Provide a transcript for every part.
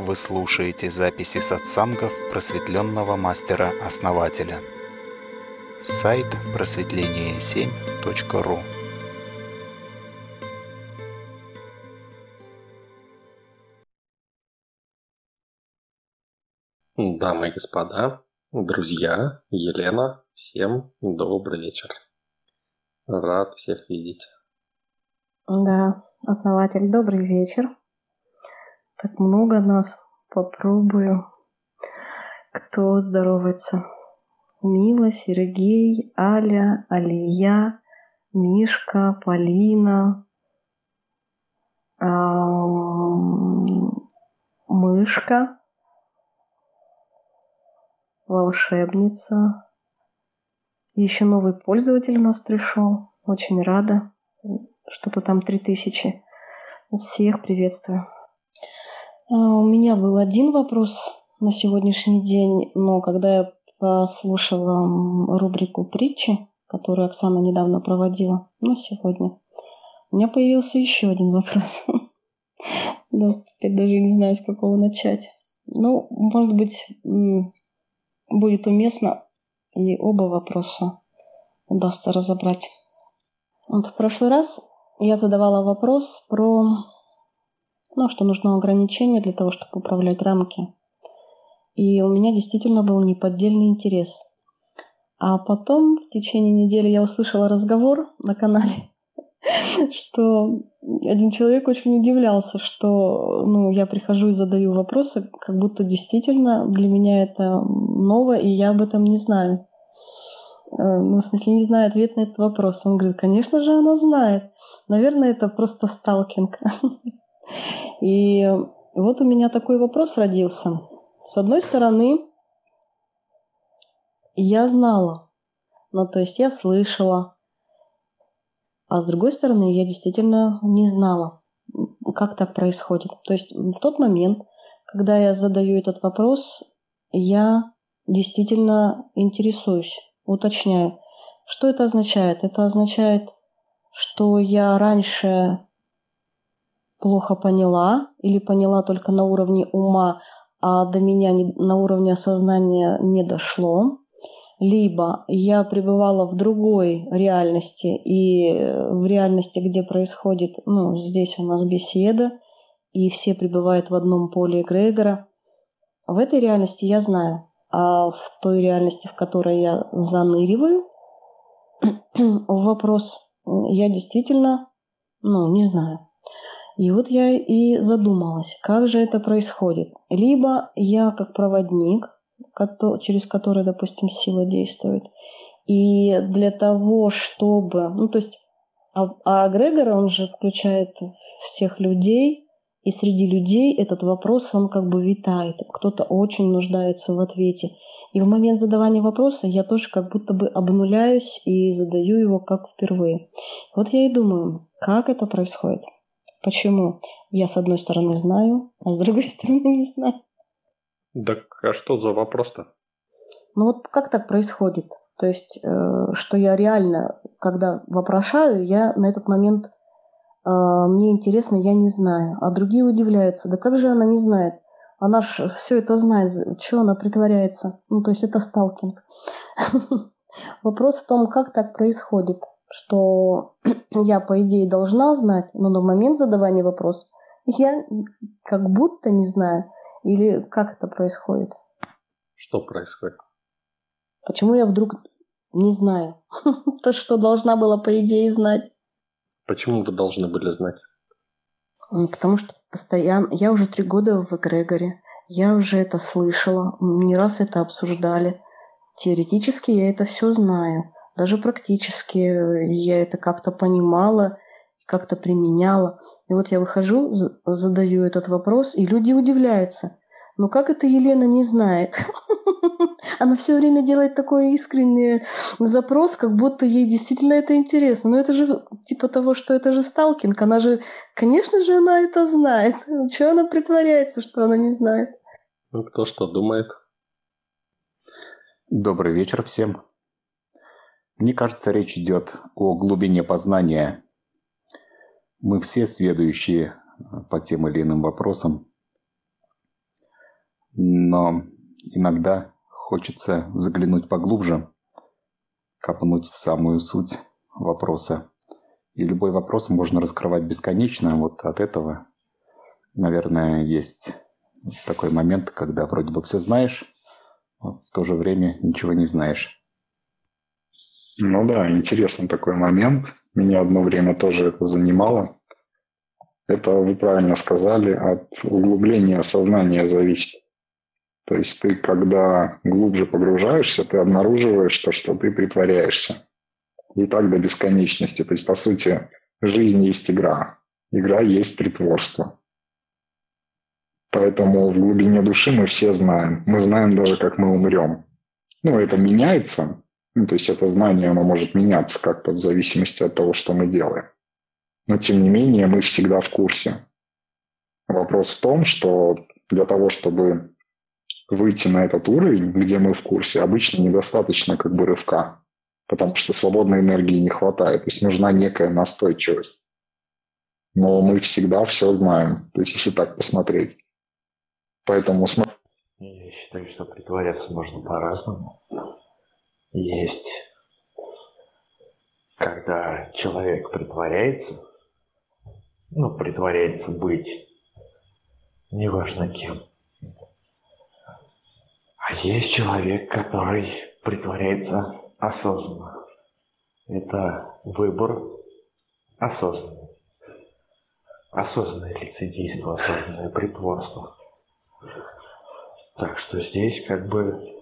Вы слушаете записи сатсангов просветленного мастера-основателя. Сайт просветление7.ру Дамы и господа, друзья, Елена, всем добрый вечер. Рад всех видеть. Да, основатель, добрый вечер. Так много нас. Попробую. Кто здоровается? Мила, Сергей, Аля, Алия, Мишка, Полина, Мышка, волшебница. Еще новый пользователь у нас пришел. Очень рада. Что-то там три тысячи. Всех приветствую. А, у меня был один вопрос на сегодняшний день, но когда я послушала рубрику притчи, которую Оксана недавно проводила, ну, сегодня, у меня появился еще один вопрос. Да, теперь даже не знаю, с какого начать. Ну, может быть, будет уместно и оба вопроса удастся разобрать. Вот в прошлый раз я задавала вопрос про ну, что нужно ограничение для того, чтобы управлять рамки. И у меня действительно был неподдельный интерес. А потом в течение недели я услышала разговор на канале, что один человек очень удивлялся, что ну, я прихожу и задаю вопросы, как будто действительно для меня это ново, и я об этом не знаю. Э, ну, в смысле, не знаю ответ на этот вопрос. Он говорит, конечно же, она знает. Наверное, это просто сталкинг. И вот у меня такой вопрос родился. С одной стороны, я знала, ну то есть я слышала, а с другой стороны, я действительно не знала, как так происходит. То есть в тот момент, когда я задаю этот вопрос, я действительно интересуюсь, уточняю, что это означает. Это означает, что я раньше плохо поняла или поняла только на уровне ума, а до меня не, на уровне осознания не дошло, либо я пребывала в другой реальности и в реальности, где происходит, ну, здесь у нас беседа, и все пребывают в одном поле эгрегора. В этой реальности я знаю, а в той реальности, в которой я заныриваю вопрос, я действительно, ну, не знаю. И вот я и задумалась, как же это происходит. Либо я как проводник, через который, допустим, сила действует, и для того, чтобы... Ну, то есть, а, а Грегор, он же включает всех людей, и среди людей этот вопрос, он как бы витает. Кто-то очень нуждается в ответе. И в момент задавания вопроса я тоже как будто бы обнуляюсь и задаю его как впервые. Вот я и думаю, как это происходит. Почему? Я с одной стороны знаю, а с другой стороны не знаю. Так а что за вопрос-то? Ну вот как так происходит? То есть, э, что я реально, когда вопрошаю, я на этот момент, э, мне интересно, я не знаю. А другие удивляются, да как же она не знает? Она ж все это знает, что она притворяется? Ну, то есть это сталкинг. Вопрос в том, как так происходит что я, по идее, должна знать, но на момент задавания вопроса я как будто не знаю. Или как это происходит? Что происходит? Почему я вдруг не знаю? То, что должна была, по идее, знать. Почему вы должны были знать? Потому что постоянно... Я уже три года в эгрегоре. Я уже это слышала. Не раз это обсуждали. Теоретически я это все знаю даже практически я это как-то понимала, как-то применяла. И вот я выхожу, задаю этот вопрос, и люди удивляются. Но как это Елена не знает? Она все время делает такой искренний запрос, как будто ей действительно это интересно. Но это же типа того, что это же сталкинг. Она же, конечно же, она это знает. Чего она притворяется, что она не знает? Ну, кто что думает? Добрый вечер всем. Мне кажется, речь идет о глубине познания. Мы все следующие по тем или иным вопросам. но иногда хочется заглянуть поглубже, копнуть в самую суть вопроса. И любой вопрос можно раскрывать бесконечно. Вот от этого, наверное, есть такой момент, когда вроде бы все знаешь, но в то же время ничего не знаешь. Ну да, интересный такой момент. Меня одно время тоже это занимало. Это вы правильно сказали, от углубления сознания зависит. То есть ты, когда глубже погружаешься, ты обнаруживаешь то, что ты притворяешься. И так до бесконечности. То есть, по сути, жизнь есть игра. Игра есть притворство. Поэтому в глубине души мы все знаем. Мы знаем даже, как мы умрем. Ну, это меняется. Ну, то есть это знание, оно может меняться как-то в зависимости от того, что мы делаем. Но тем не менее мы всегда в курсе. Вопрос в том, что для того, чтобы выйти на этот уровень, где мы в курсе, обычно недостаточно как бы рывка, потому что свободной энергии не хватает, то есть нужна некая настойчивость. Но мы всегда все знаем, то есть если так посмотреть. Поэтому Я считаю, что притворяться можно по-разному. Есть, когда человек притворяется, ну, притворяется быть, неважно кем. А есть человек, который притворяется осознанно. Это выбор осознанный. Осознанное лицедейство, осознанное притворство. Так что здесь как бы,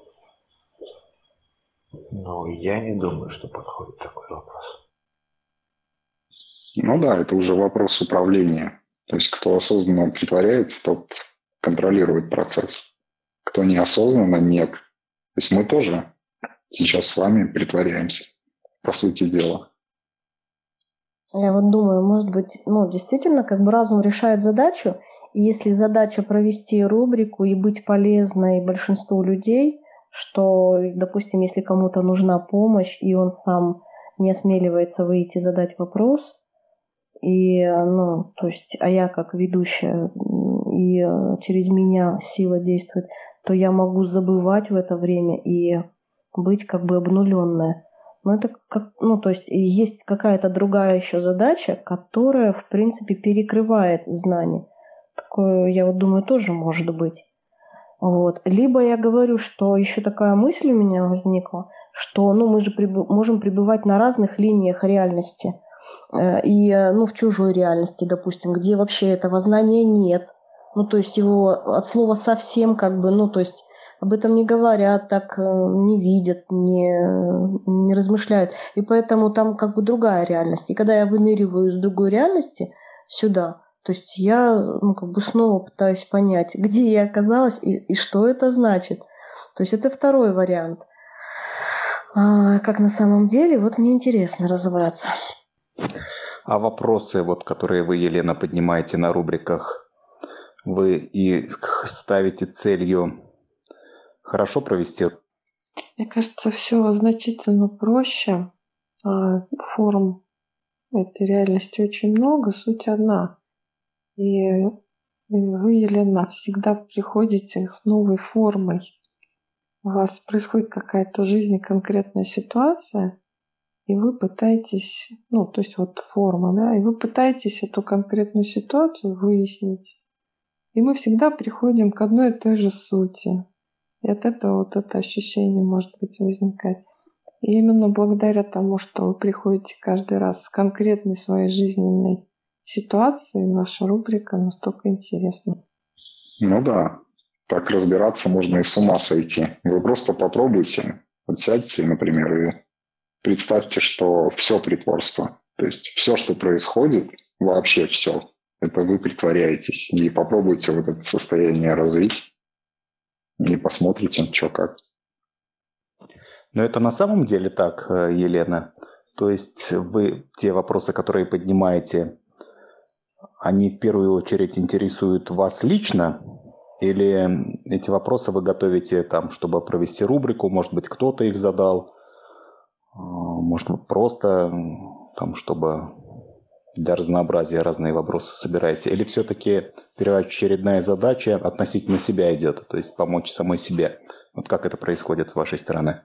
ну, я не думаю, что подходит такой вопрос. Ну да, это уже вопрос управления. То есть кто осознанно притворяется, тот контролирует процесс. Кто неосознанно, нет. То есть мы тоже сейчас с вами притворяемся, по сути дела. Я вот думаю, может быть, ну, действительно, как бы разум решает задачу, и если задача провести рубрику и быть полезной большинству людей, что, допустим, если кому-то нужна помощь, и он сам не осмеливается выйти задать вопрос, и, ну, то есть, а я как ведущая, и через меня сила действует, то я могу забывать в это время и быть как бы обнуленная. Но это как, ну, то есть есть какая-то другая еще задача, которая, в принципе, перекрывает знание. Такое, я вот думаю, тоже может быть. Вот. Либо я говорю, что еще такая мысль у меня возникла, что ну, мы же прибы- можем пребывать на разных линиях реальности. Э, и ну, в чужой реальности, допустим, где вообще этого знания нет. Ну, то есть его от слова совсем как бы, ну, то есть об этом не говорят, так э, не видят, не, не размышляют. И поэтому там как бы другая реальность. И когда я выныриваю из другой реальности сюда, то есть я ну, как бы снова пытаюсь понять, где я оказалась и, и что это значит. То есть это второй вариант. А, как на самом деле, вот мне интересно разобраться. А вопросы, вот, которые вы, Елена, поднимаете на рубриках, вы и ставите целью хорошо провести? Мне кажется, все значительно проще. А, форм этой реальности очень много, суть одна. И вы, Елена, всегда приходите с новой формой. У вас происходит какая-то в жизни конкретная ситуация, и вы пытаетесь, ну, то есть вот форма, да, и вы пытаетесь эту конкретную ситуацию выяснить. И мы всегда приходим к одной и той же сути. И от этого вот это ощущение может быть возникать. И именно благодаря тому, что вы приходите каждый раз с конкретной своей жизненной ситуацией, ваша рубрика настолько интересна. Ну да, так разбираться можно и с ума сойти. Вы просто попробуйте, вот сядьте, например, и представьте, что все притворство. То есть все, что происходит, вообще все, это вы притворяетесь. И попробуйте вот это состояние развить и посмотрите, что как. Но это на самом деле так, э, Елена? То есть вы те вопросы, которые поднимаете, они в первую очередь интересуют вас лично? Или эти вопросы вы готовите там, чтобы провести рубрику, может быть, кто-то их задал, а, может быть, просто там, чтобы для разнообразия разные вопросы собираете? Или все-таки первоочередная задача относительно себя идет, то есть помочь самой себе? Вот как это происходит с вашей стороны?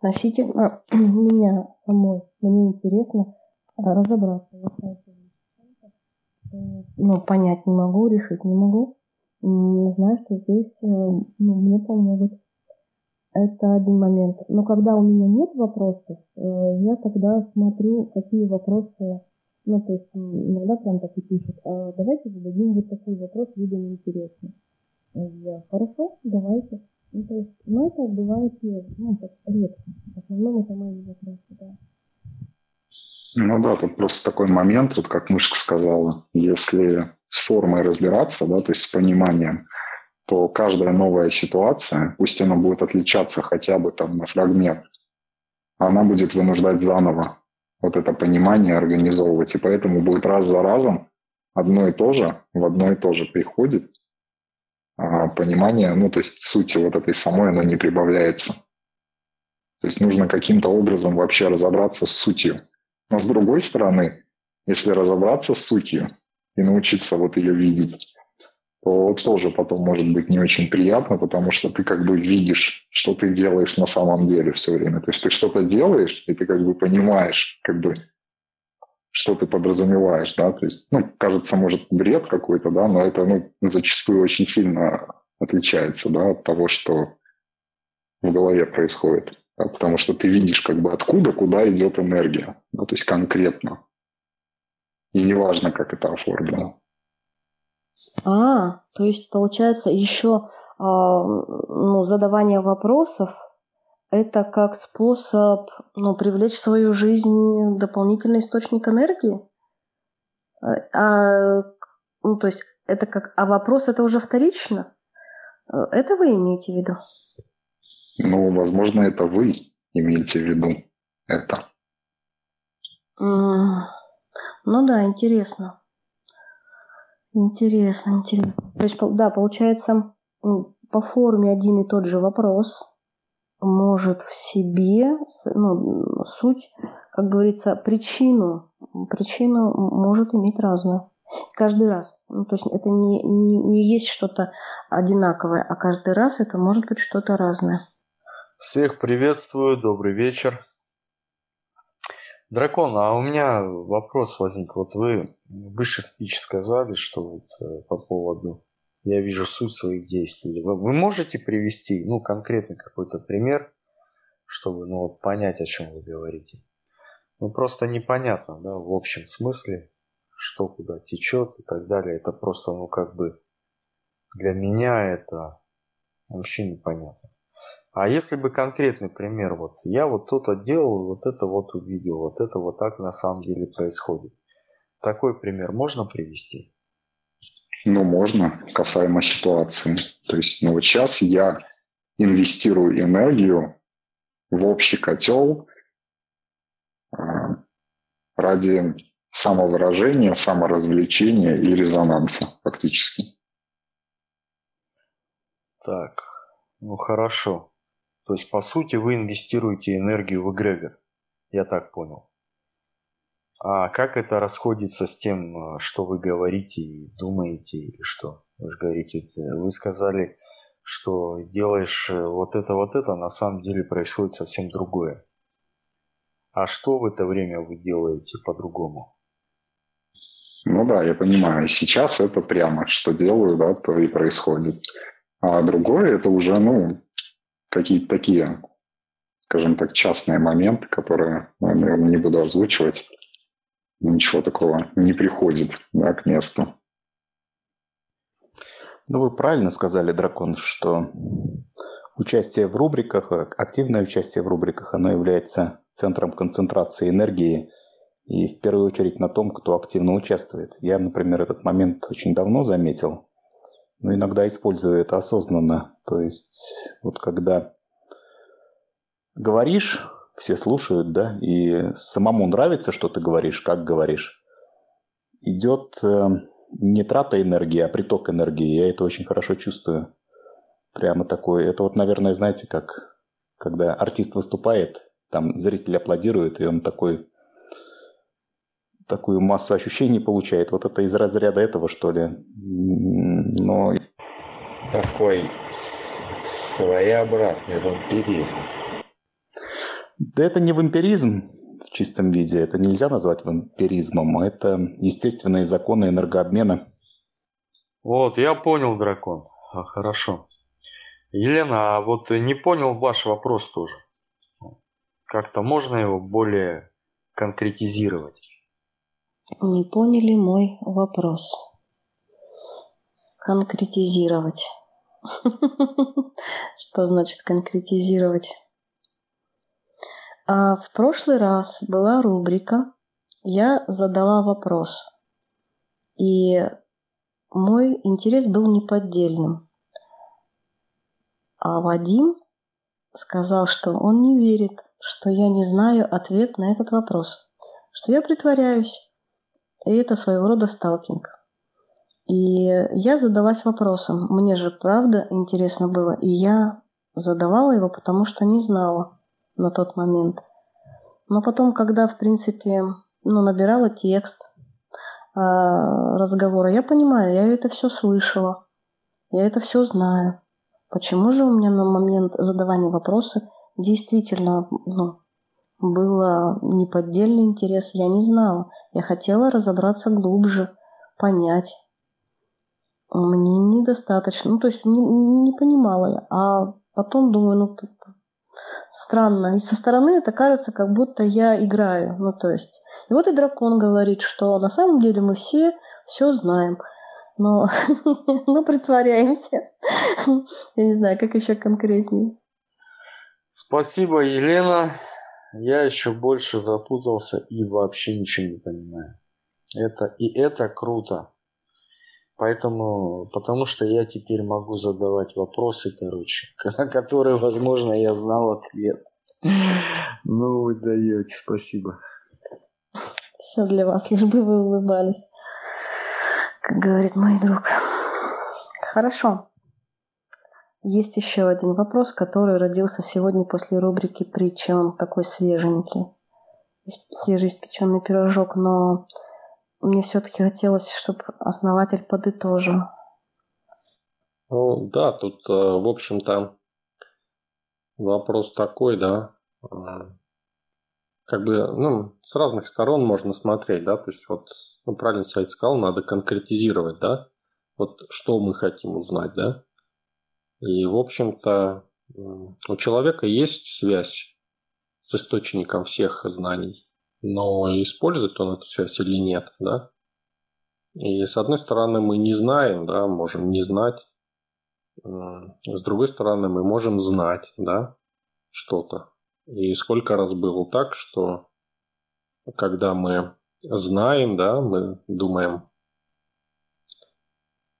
Относительно меня самой, мне интересно а, разобраться. Ну, понять не могу, решить не могу. Знаю, что здесь э, ну, мне помогут. Это один момент. Но когда у меня нет вопросов, э, я тогда смотрю, какие вопросы, ну, то есть иногда прям так и пишут, а давайте зададим вот такой вопрос, видимо, интересный. Я, хорошо, давайте. Ну, то есть, ну, это бывает ну, так, редко. В основном это мои вопросы, да. Ну да, тут просто такой момент, вот как Мышка сказала, если с формой разбираться, да, то есть с пониманием, то каждая новая ситуация, пусть она будет отличаться хотя бы там на фрагмент, она будет вынуждать заново вот это понимание организовывать. И поэтому будет раз за разом одно и то же, в одно и то же приходит а, понимание, ну, то есть сути вот этой самой, оно не прибавляется. То есть нужно каким-то образом вообще разобраться с сутью. Но с другой стороны, если разобраться с сутью и научиться вот ее видеть, то тоже потом может быть не очень приятно, потому что ты как бы видишь, что ты делаешь на самом деле все время. То есть ты что-то делаешь, и ты как бы понимаешь, как бы, что ты подразумеваешь, да, то есть, ну, кажется, может, бред какой-то, да, но это, ну, зачастую очень сильно отличается, да, от того, что в голове происходит, потому что ты видишь, как бы, откуда, куда идет энергия, да, то есть конкретно. И неважно, как это оформлено. А, то есть получается еще а, ну, задавание вопросов это как способ ну, привлечь в свою жизнь дополнительный источник энергии? А, ну, то есть это как, а вопрос это уже вторично? Это вы имеете в виду? Ну, возможно, это вы имеете в виду это. Ну да, интересно. Интересно, интересно. То есть, да, получается, по форме один и тот же вопрос может в себе, ну, суть, как говорится, причину, причину может иметь разную. Каждый раз. Ну, то есть это не, не, не есть что-то одинаковое, а каждый раз это может быть что-то разное. Всех приветствую, добрый вечер. Дракон, а у меня вопрос возник. Вот вы выше спич сказали, что вот э, по поводу я вижу суть своих действий. Вы, можете привести, ну, конкретный какой-то пример, чтобы, ну, вот понять, о чем вы говорите? Ну, просто непонятно, да, в общем смысле, что куда течет и так далее. Это просто, ну, как бы для меня это вообще непонятно. А если бы конкретный пример, вот я вот то-то делал, вот это вот увидел, вот это вот так на самом деле происходит. Такой пример можно привести? Ну, можно, касаемо ситуации. То есть, ну вот сейчас я инвестирую энергию в общий котел э, ради самовыражения, саморазвлечения и резонанса фактически. Так, ну хорошо. То есть, по сути, вы инвестируете энергию в эгрегор. Я так понял. А как это расходится с тем, э, что вы говорите и думаете, или что? Вы же говорите, э, вы сказали, что делаешь э, вот это, вот это, на самом деле происходит совсем другое. А что в это время вы делаете по-другому? Ну да, я понимаю. Сейчас это прямо, что делаю, да, то и происходит. А другое это уже, ну, какие-то такие, скажем так, частные моменты, которые, ну, наверное, не буду озвучивать. Ничего такого не приходит да, к месту. Ну, вы правильно сказали, Дракон, что участие в рубриках, активное участие в рубриках, оно является центром концентрации энергии и в первую очередь на том, кто активно участвует. Я, например, этот момент очень давно заметил, но иногда использую это осознанно. То есть вот когда говоришь, все слушают, да, и самому нравится, что ты говоришь, как говоришь. Идет э, не трата энергии, а приток энергии. Я это очень хорошо чувствую. Прямо такой. Это вот, наверное, знаете, как когда артист выступает, там зритель аплодирует, и он такой такую массу ощущений получает. Вот это из разряда этого, что ли. Но... Такой своеобразный вампиризм. Да это не вампиризм в чистом виде. Это нельзя назвать вампиризмом. Это естественные законы энергообмена. Вот, я понял, дракон. А, хорошо. Елена, а вот не понял ваш вопрос тоже. Как-то можно его более конкретизировать? Не поняли мой вопрос. Конкретизировать. Что значит конкретизировать? А в прошлый раз была рубрика «Я задала вопрос». И мой интерес был неподдельным. А Вадим сказал, что он не верит, что я не знаю ответ на этот вопрос, что я притворяюсь. И это своего рода сталкинг. И я задалась вопросом. Мне же правда интересно было. И я задавала его, потому что не знала на тот момент. Но потом, когда, в принципе, ну, набирала текст э, разговора, я понимаю, я это все слышала. Я это все знаю. Почему же у меня на момент задавания вопроса действительно ну, было неподдельный интерес? Я не знала. Я хотела разобраться глубже, понять. Мне недостаточно. Ну, то есть не, не понимала я. А потом думаю, ну, странно. И со стороны это кажется, как будто я играю. Ну, то есть. И вот и дракон говорит, что на самом деле мы все все знаем но, но притворяемся. Я не знаю, как еще конкретнее. Спасибо, Елена. Я еще больше запутался и вообще ничего не понимаю. Это и это круто. Поэтому, потому что я теперь могу задавать вопросы, короче, на которые, возможно, я знал ответ. Ну, вы даете, спасибо. Все для вас, лишь бы вы улыбались как говорит мой друг. Хорошо. Есть еще один вопрос, который родился сегодня после рубрики «Притча». Он такой свеженький, свежеиспеченный пирожок, но мне все-таки хотелось, чтобы основатель подытожил. Ну, да, тут, э, в общем-то, вопрос такой, да, как бы, ну, с разных сторон можно смотреть, да, то есть вот ну, правильно Сайт сказал, надо конкретизировать, да, вот что мы хотим узнать, да. И, в общем-то, у человека есть связь с источником всех знаний, но использует он эту связь или нет, да. И с одной стороны мы не знаем, да, можем не знать, с другой стороны мы можем знать, да, что-то. И сколько раз было так, что когда мы знаем, да, мы думаем,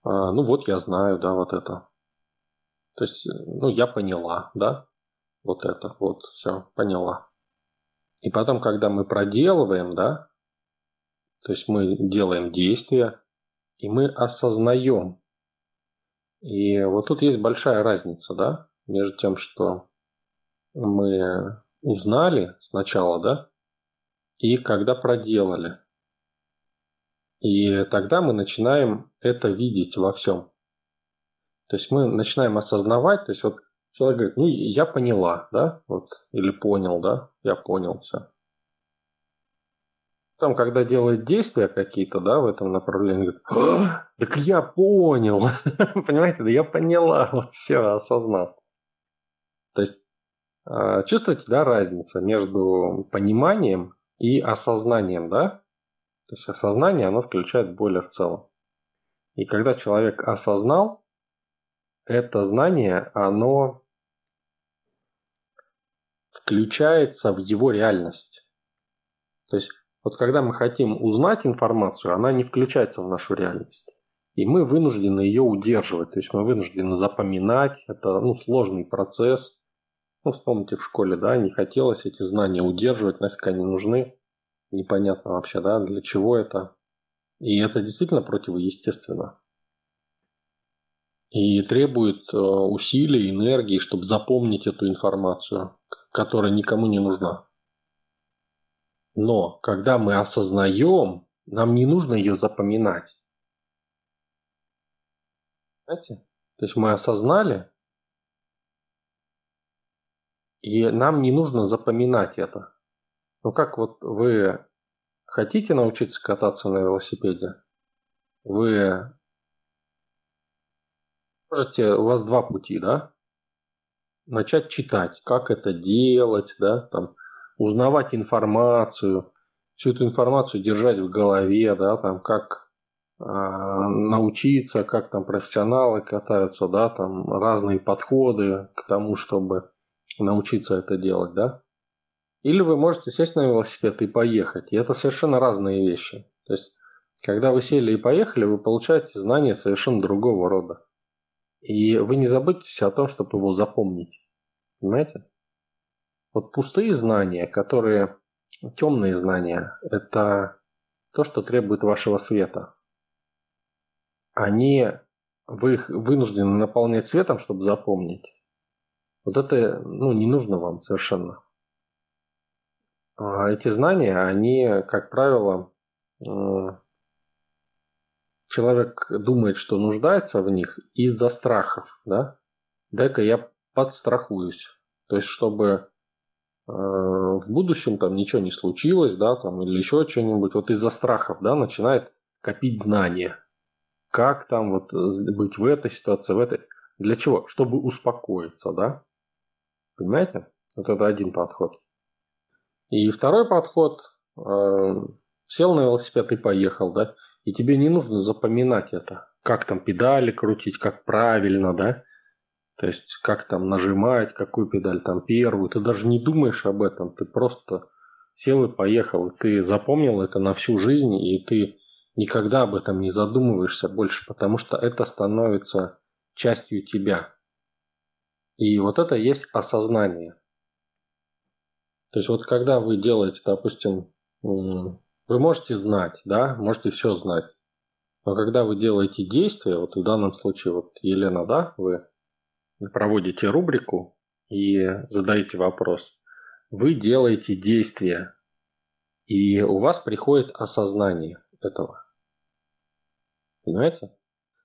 а, ну вот я знаю, да, вот это. То есть, ну я поняла, да, вот это, вот, все, поняла. И потом, когда мы проделываем, да, то есть мы делаем действия, и мы осознаем. И вот тут есть большая разница, да, между тем, что мы узнали сначала, да, и когда проделали. И тогда мы начинаем это видеть во всем. То есть мы начинаем осознавать, то есть вот человек говорит, ну я поняла, да, вот, или понял, да, я понял все. Там, когда делает действия какие-то, да, в этом направлении, говорит, «А, так я понял, понимаете, да я поняла, вот все, осознал. То есть а, чувствуете, да, разница между пониманием и осознанием, да? То есть осознание, оно включает более в целом. И когда человек осознал, это знание, оно включается в его реальность. То есть вот когда мы хотим узнать информацию, она не включается в нашу реальность. И мы вынуждены ее удерживать. То есть мы вынуждены запоминать. Это ну, сложный процесс. Ну, вспомните в школе, да, не хотелось эти знания удерживать, нафиг они нужны. Непонятно вообще, да, для чего это. И это действительно противоестественно. И требует э, усилий, энергии, чтобы запомнить эту информацию, которая никому не нужна. Но когда мы осознаем, нам не нужно ее запоминать. Понимаете? То есть мы осознали, и нам не нужно запоминать это. Ну как вот вы хотите научиться кататься на велосипеде? Вы можете, у вас два пути, да? Начать читать, как это делать, да, там, узнавать информацию, всю эту информацию держать в голове, да, там, как э, научиться, как там профессионалы катаются, да, там разные подходы к тому, чтобы научиться это делать, да. Или вы можете сесть на велосипед и поехать. И это совершенно разные вещи. То есть, когда вы сели и поехали, вы получаете знания совершенно другого рода. И вы не забудьтесь о том, чтобы его запомнить. Понимаете? Вот пустые знания, которые темные знания, это то, что требует вашего света. Они, вы их вынуждены наполнять светом, чтобы запомнить. Вот это ну, не нужно вам совершенно. А эти знания, они, как правило, человек думает, что нуждается в них из-за страхов, да? Дай-ка я подстрахуюсь. То есть, чтобы э, в будущем там ничего не случилось, да, там, или еще что-нибудь, вот из-за страхов, да, начинает копить знания. Как там вот быть в этой ситуации, в этой. Для чего? Чтобы успокоиться, да? Понимаете? Вот это один подход. И второй подход, э, сел на велосипед и поехал, да, и тебе не нужно запоминать это, как там педали крутить, как правильно, да, то есть как там нажимать, какую педаль там первую, ты даже не думаешь об этом, ты просто сел и поехал, и ты запомнил это на всю жизнь, и ты никогда об этом не задумываешься больше, потому что это становится частью тебя. И вот это есть осознание. То есть вот когда вы делаете, допустим, вы можете знать, да, можете все знать. Но когда вы делаете действия, вот в данном случае, вот Елена, да, вы проводите рубрику и задаете вопрос. Вы делаете действия, и у вас приходит осознание этого. Понимаете?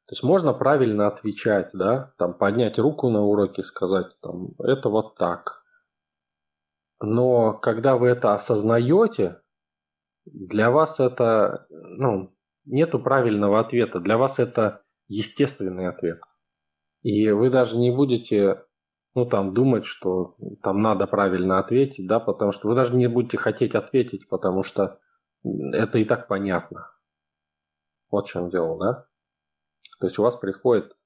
То есть можно правильно отвечать, да, там поднять руку на уроке, сказать, там, это вот так. Но когда вы это осознаете, для вас это, ну, нету правильного ответа. Для вас это естественный ответ. И вы даже не будете, ну, там, думать, что там надо правильно ответить, да, потому что вы даже не будете хотеть ответить, потому что это и так понятно. Вот в чем дело, да? То есть у вас приходит,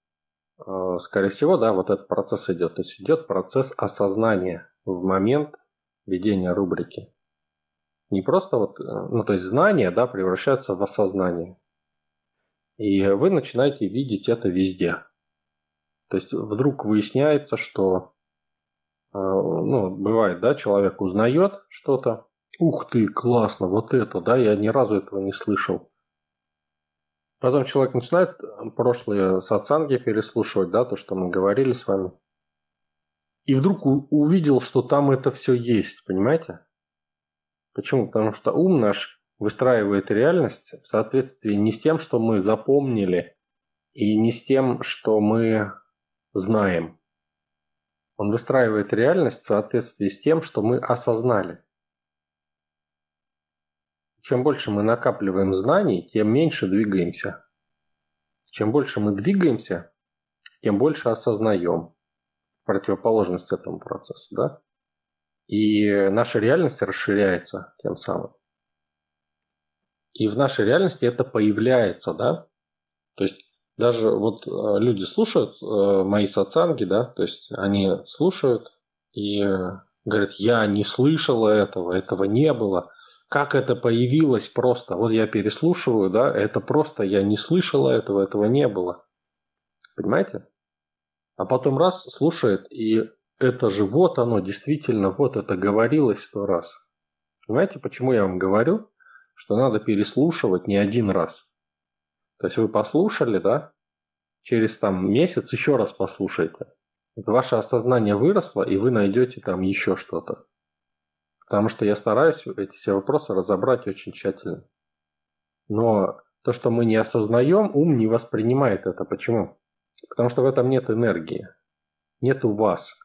э, скорее всего, да, вот этот процесс идет. То есть идет процесс осознания в момент ведения рубрики. Не просто вот, э, ну то есть знания, да, превращаются в осознание. И вы начинаете видеть это везде. То есть вдруг выясняется, что, э, ну, бывает, да, человек узнает что-то, ух ты, классно, вот это, да, я ни разу этого не слышал. Потом человек начинает прошлые сатсанги переслушивать, да, то, что мы говорили с вами. И вдруг увидел, что там это все есть, понимаете? Почему? Потому что ум наш выстраивает реальность в соответствии не с тем, что мы запомнили, и не с тем, что мы знаем. Он выстраивает реальность в соответствии с тем, что мы осознали. Чем больше мы накапливаем знаний, тем меньше двигаемся. Чем больше мы двигаемся, тем больше осознаем противоположность этому процессу. Да? И наша реальность расширяется тем самым. И в нашей реальности это появляется, да? То есть даже вот э, люди слушают э, мои сатсанги, да, то есть они слушают и говорят, я не слышала этого, этого не было. Как это появилось просто? Вот я переслушиваю, да, это просто я не слышала этого, этого не было. Понимаете? А потом раз слушает, и это же вот оно, действительно, вот это говорилось сто раз. Понимаете, почему я вам говорю, что надо переслушивать не один раз? То есть вы послушали, да? Через там месяц еще раз послушайте. Вот ваше осознание выросло, и вы найдете там еще что-то. Потому что я стараюсь эти все вопросы разобрать очень тщательно. Но то, что мы не осознаем, ум не воспринимает это. Почему? Потому что в этом нет энергии. Нету вас.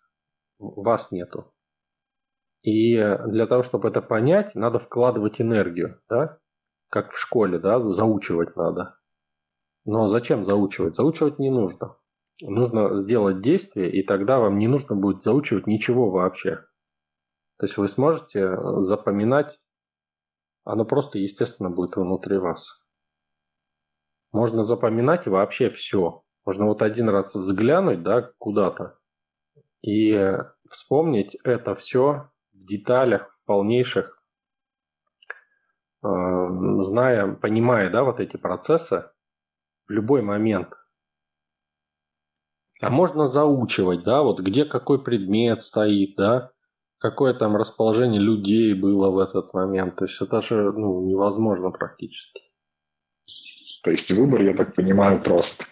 Вас нету. И для того, чтобы это понять, надо вкладывать энергию, да? Как в школе, да, заучивать надо. Но зачем заучивать? Заучивать не нужно. Нужно сделать действие, и тогда вам не нужно будет заучивать ничего вообще. То есть вы сможете запоминать, оно просто, естественно, будет внутри вас. Можно запоминать вообще все. Можно вот один раз взглянуть, да, куда-то и вспомнить это все в деталях, в полнейших, э, зная, понимая, да, вот эти процессы в любой момент. А можно заучивать, да, вот где какой предмет стоит, да, какое там расположение людей было в этот момент. То есть это же ну, невозможно практически. То есть выбор, я так понимаю, прост.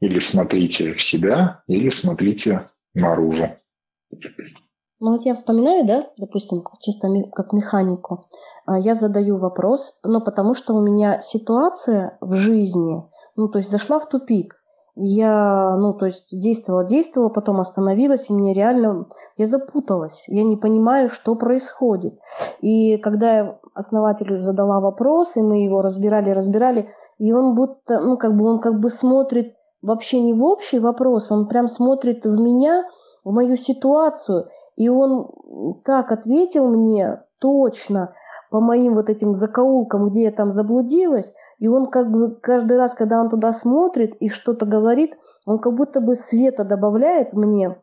Или смотрите в себя, или смотрите наружу. Ну вот я вспоминаю, да, допустим, чисто как механику, а, я задаю вопрос, но потому что у меня ситуация в жизни, ну то есть зашла в тупик, я, ну, то есть действовала, действовала, потом остановилась, и мне реально, я запуталась, я не понимаю, что происходит. И когда я основателю задала вопрос, и мы его разбирали, разбирали, и он будто, ну, как бы он как бы смотрит вообще не в общий вопрос, он прям смотрит в меня, в мою ситуацию, и он так ответил мне точно по моим вот этим закоулкам, где я там заблудилась, и он как бы каждый раз, когда он туда смотрит и что-то говорит, он как будто бы света добавляет мне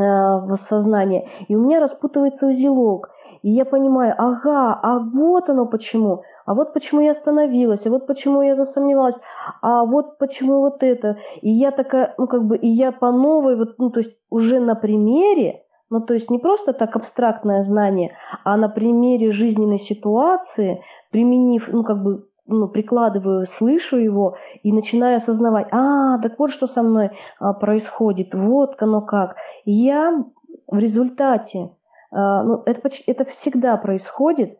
в сознание, и у меня распутывается узелок. И я понимаю, ага, а вот оно почему, а вот почему я остановилась, а вот почему я засомневалась, а вот почему вот это. И я такая, ну как бы, и я по новой, вот, ну то есть уже на примере, ну, то есть не просто так абстрактное знание, а на примере жизненной ситуации, применив, ну, как бы ну, прикладываю, слышу его и начинаю осознавать, а, так вот что со мной а, происходит, вот оно как. Я в результате, а, ну, это, почти, это всегда происходит,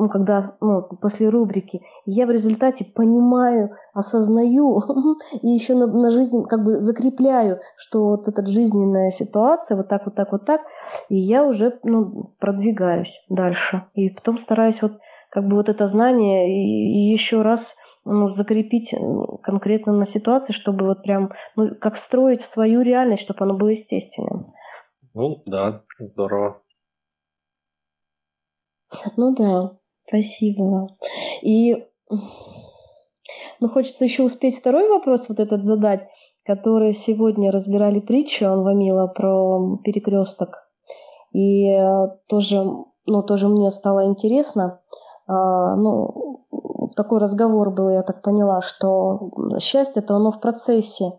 ну, когда ну, после рубрики, я в результате понимаю, осознаю и еще на, на жизнь как бы закрепляю, что вот эта жизненная ситуация вот так, вот так, вот так, и я уже ну, продвигаюсь дальше. И потом стараюсь вот как бы вот это знание и, и еще раз ну, закрепить конкретно на ситуации, чтобы вот прям, ну, как строить свою реальность, чтобы оно было естественным. Ну, да, здорово. Ну да, спасибо. И ну, хочется еще успеть второй вопрос вот этот задать, который сегодня разбирали притчу Анвамила про перекресток. И э, тоже, ну, тоже мне стало интересно. А, ну, такой разговор был, я так поняла, что счастье-то оно в процессе.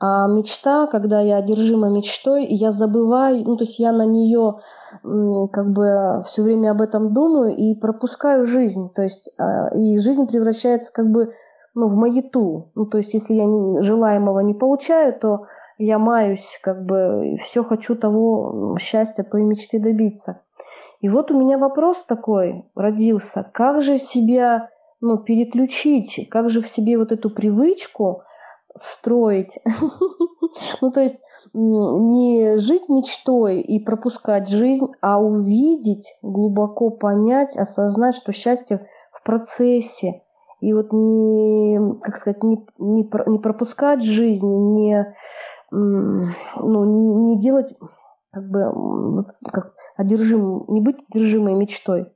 А мечта, когда я одержима мечтой, я забываю, ну, то есть я на нее как бы все время об этом думаю и пропускаю жизнь. То есть а, и жизнь превращается как бы ну, в маяту. Ну, то есть если я желаемого не получаю, то я маюсь, как бы все хочу того счастья, той мечты добиться. И вот у меня вопрос такой родился, как же себя ну, переключить, как же в себе вот эту привычку встроить. Ну, то есть не жить мечтой и пропускать жизнь, а увидеть, глубоко понять, осознать, что счастье в процессе. И вот не, как сказать, не, не, не пропускать жизнь, не, ну, не, не делать как бы как одержим, не быть одержимой мечтой,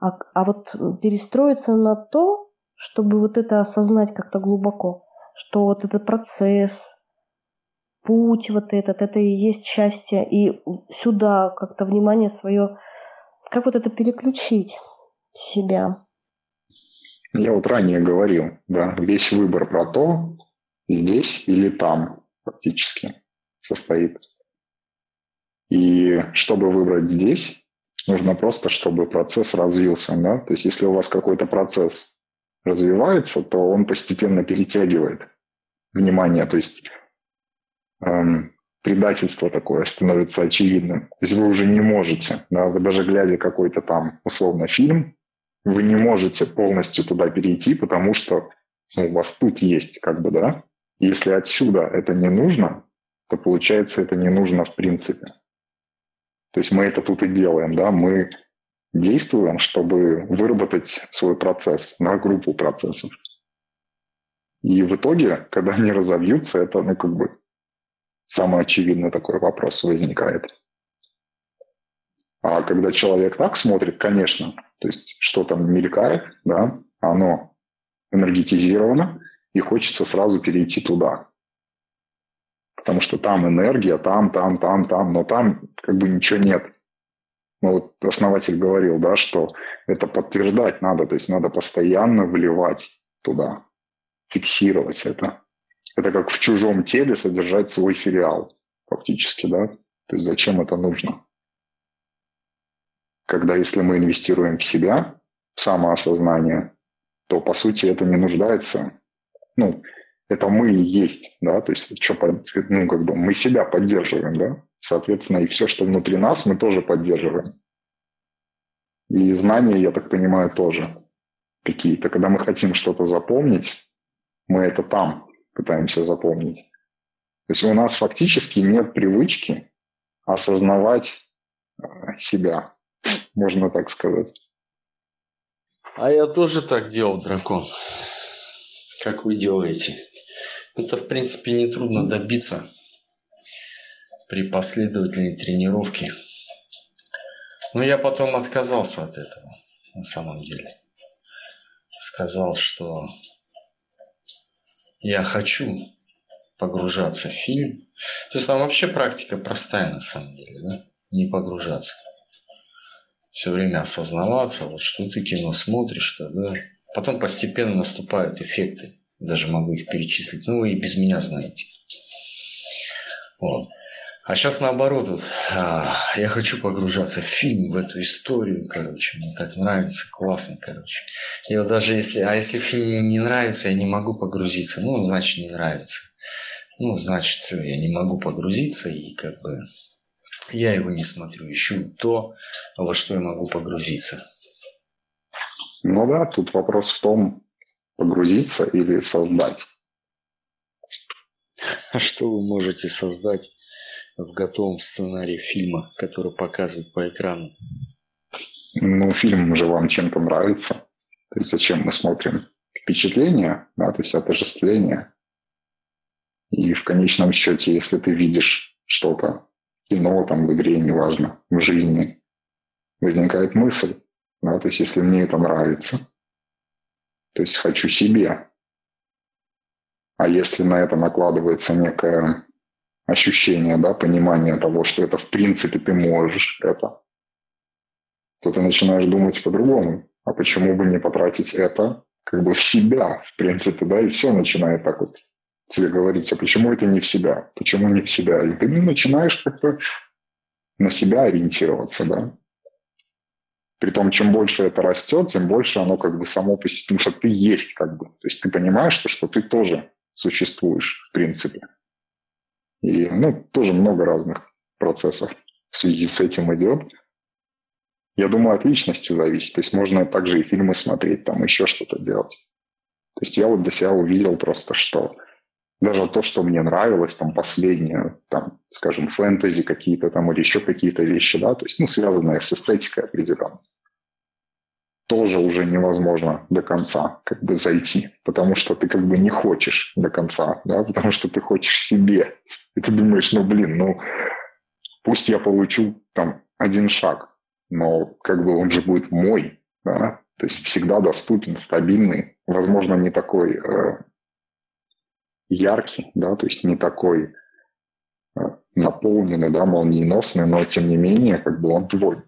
а, а вот перестроиться на то, чтобы вот это осознать как-то глубоко, что вот этот процесс, путь вот этот, это и есть счастье, и сюда как-то внимание свое, как вот это переключить себя. Я вот ранее говорил, да, весь выбор про то, здесь или там фактически состоит. И чтобы выбрать здесь, нужно просто, чтобы процесс развился. Да? То есть если у вас какой-то процесс развивается, то он постепенно перетягивает внимание. То есть эм, предательство такое становится очевидным. То есть вы уже не можете, да, вы даже глядя какой-то там условно фильм, вы не можете полностью туда перейти, потому что ну, у вас тут есть, как бы, да? Если отсюда это не нужно, то получается это не нужно в принципе. То есть мы это тут и делаем, да, мы действуем, чтобы выработать свой процесс, на группу процессов. И в итоге, когда они разовьются, это, ну, как бы, самый очевидный такой вопрос возникает. А когда человек так смотрит, конечно, то есть что там мелькает, да, оно энергетизировано, и хочется сразу перейти туда. Потому что там энергия, там, там, там, там, но там как бы ничего нет. Ну, вот основатель говорил, да, что это подтверждать надо, то есть надо постоянно вливать туда, фиксировать это. Это как в чужом теле содержать свой филиал, фактически, да. То есть зачем это нужно? Когда если мы инвестируем в себя, в самоосознание, то по сути это не нуждается. Ну, это мы и есть, да, то есть что, ну, как бы мы себя поддерживаем, да, соответственно, и все, что внутри нас, мы тоже поддерживаем. И знания, я так понимаю, тоже какие-то. Когда мы хотим что-то запомнить, мы это там пытаемся запомнить. То есть у нас фактически нет привычки осознавать э, себя, можно так сказать. А я тоже так делал, дракон. Как вы делаете? Это, в принципе, нетрудно добиться при последовательной тренировке. Но я потом отказался от этого, на самом деле. Сказал, что я хочу погружаться в фильм. То есть там вообще практика простая на самом деле, да? Не погружаться. Все время осознаваться, вот что ты кино смотришь, что, да. Потом постепенно наступают эффекты. Даже могу их перечислить. Ну, и без меня знаете. Вот. А сейчас наоборот, вот, а, я хочу погружаться в фильм, в эту историю, короче, мне так нравится, классно, короче. И вот даже если, а если фильм не нравится, я не могу погрузиться, ну, значит, не нравится. Ну, значит, все, я не могу погрузиться, и как бы я его не смотрю, ищу то, во что я могу погрузиться. Ну да, тут вопрос в том, погрузиться или создать. А что вы можете создать в готовом сценарии фильма, который показывают по экрану? Ну, фильм же вам чем-то нравится. То есть зачем мы смотрим? Впечатление, да, то есть отождествление. И в конечном счете, если ты видишь что-то, кино, там, в игре, неважно, в жизни, возникает мысль, да, то есть если мне это нравится, то есть хочу себе. А если на это накладывается некое ощущение, да, понимание того, что это в принципе ты можешь это, то ты начинаешь думать по-другому. А почему бы не потратить это как бы в себя, в принципе, да, и все начинает так вот тебе говорить, а почему это не в себя, почему не в себя. И ты начинаешь как-то на себя ориентироваться, да. Притом, чем больше это растет, тем больше оно как бы само по себе, потому что ты есть как бы. То есть ты понимаешь, что, что ты тоже существуешь, в принципе. И, ну, тоже много разных процессов в связи с этим идет. Я думаю, от личности зависит. То есть можно также и фильмы смотреть, там еще что-то делать. То есть я вот для себя увидел просто, что даже то, что мне нравилось, там, последнее, там, скажем, фэнтези какие-то там или еще какие-то вещи, да, то есть, ну, связанные с эстетикой определенно, тоже уже невозможно до конца как бы зайти, потому что ты как бы не хочешь до конца, да, потому что ты хочешь себе. И ты думаешь, ну, блин, ну, пусть я получу там один шаг, но как бы он же будет мой, да, то есть всегда доступен, стабильный, возможно, не такой э, яркий, да, то есть не такой э, наполненный, да, молниеносный, но тем не менее, как бы он твой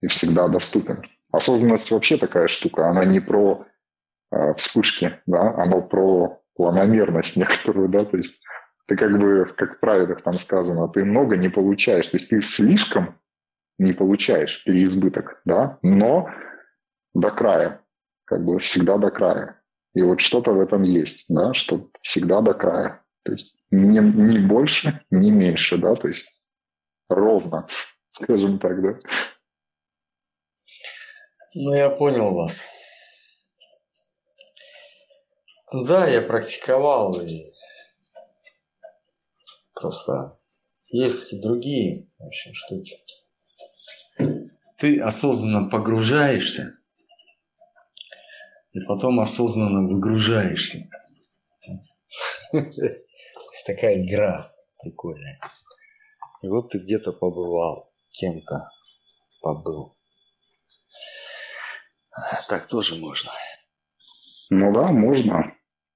и всегда доступен. Осознанность вообще такая штука, она не про э, вспышки, да, она про планомерность некоторую, да, то есть ты как бы, как в правилах там сказано, ты много не получаешь, то есть ты слишком не получаешь переизбыток, да, но до края, как бы всегда до края. И вот что-то в этом есть, да, что всегда до края. То есть не, не больше, не меньше, да, то есть ровно, скажем так, да. Ну, я понял вас. Да, я практиковал и просто есть и другие в общем, штуки. Ты осознанно погружаешься и потом осознанно выгружаешься. Такая игра прикольная. И вот ты где-то побывал, кем-то побыл. Так тоже можно. Ну да, можно.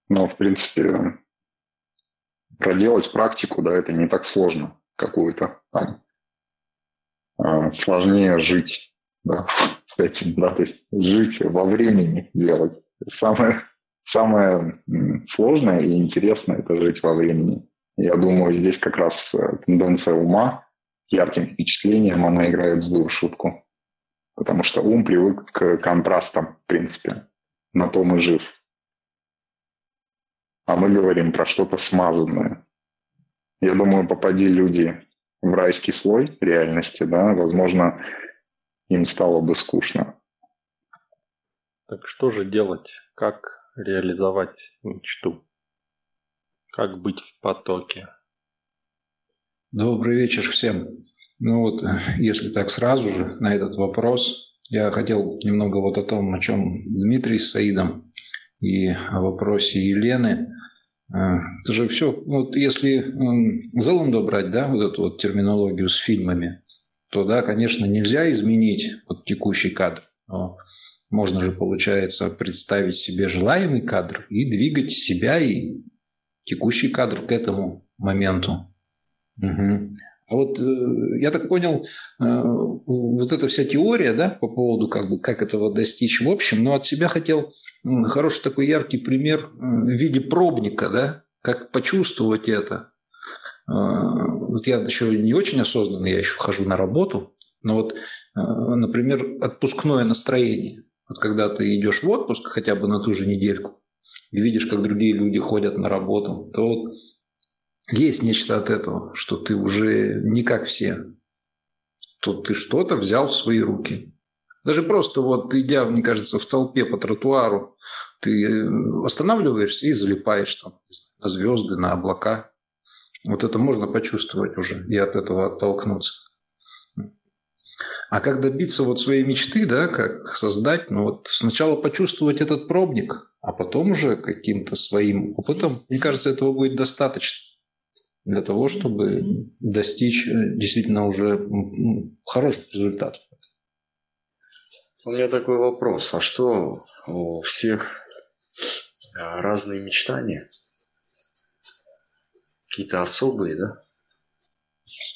Но, в принципе, проделать практику, да, это не так сложно какую-то там. А, сложнее жить, да, с этим, да, то есть жить во времени делать. Самое, самое сложное и интересное – это жить во времени. Я думаю, здесь как раз э, тенденция ума ярким впечатлением, она играет злую шутку. Потому что ум привык к контрастам, в принципе. На том и жив. А мы говорим про что-то смазанное. Я думаю, попади люди в райский слой реальности, да, возможно, им стало бы скучно. Так что же делать? Как реализовать мечту? Как быть в потоке? Добрый вечер всем. Ну вот, если так сразу же на этот вопрос, я хотел немного вот о том, о чем Дмитрий с Саидом и о вопросе Елены. А, это же все, вот если Зеландо брать, да, вот эту вот терминологию с фильмами, то да, конечно, нельзя изменить вот текущий кадр. Но можно же, получается, представить себе желаемый кадр и двигать себя и текущий кадр к этому моменту. Угу. А вот э, я так понял, э, вот эта вся теория, да, по поводу как бы как этого достичь в общем, но от себя хотел хороший такой яркий пример э, в виде пробника, да, как почувствовать это. Вот я еще не очень осознанный, я еще хожу на работу, но вот, например, отпускное настроение. Вот когда ты идешь в отпуск хотя бы на ту же недельку и видишь, как другие люди ходят на работу, то вот есть нечто от этого, что ты уже не как все, что ты что-то взял в свои руки. Даже просто вот идя, мне кажется, в толпе по тротуару, ты э, останавливаешься и залипаешь там на звезды, на облака. Вот это можно почувствовать уже и от этого оттолкнуться. А как добиться вот своей мечты, да, как создать, ну вот сначала почувствовать этот пробник, а потом уже каким-то своим опытом, мне кажется, этого будет достаточно для того, чтобы достичь э, действительно уже хороших результатов. У меня такой вопрос. А что у всех а, разные мечтания? Какие-то особые, да?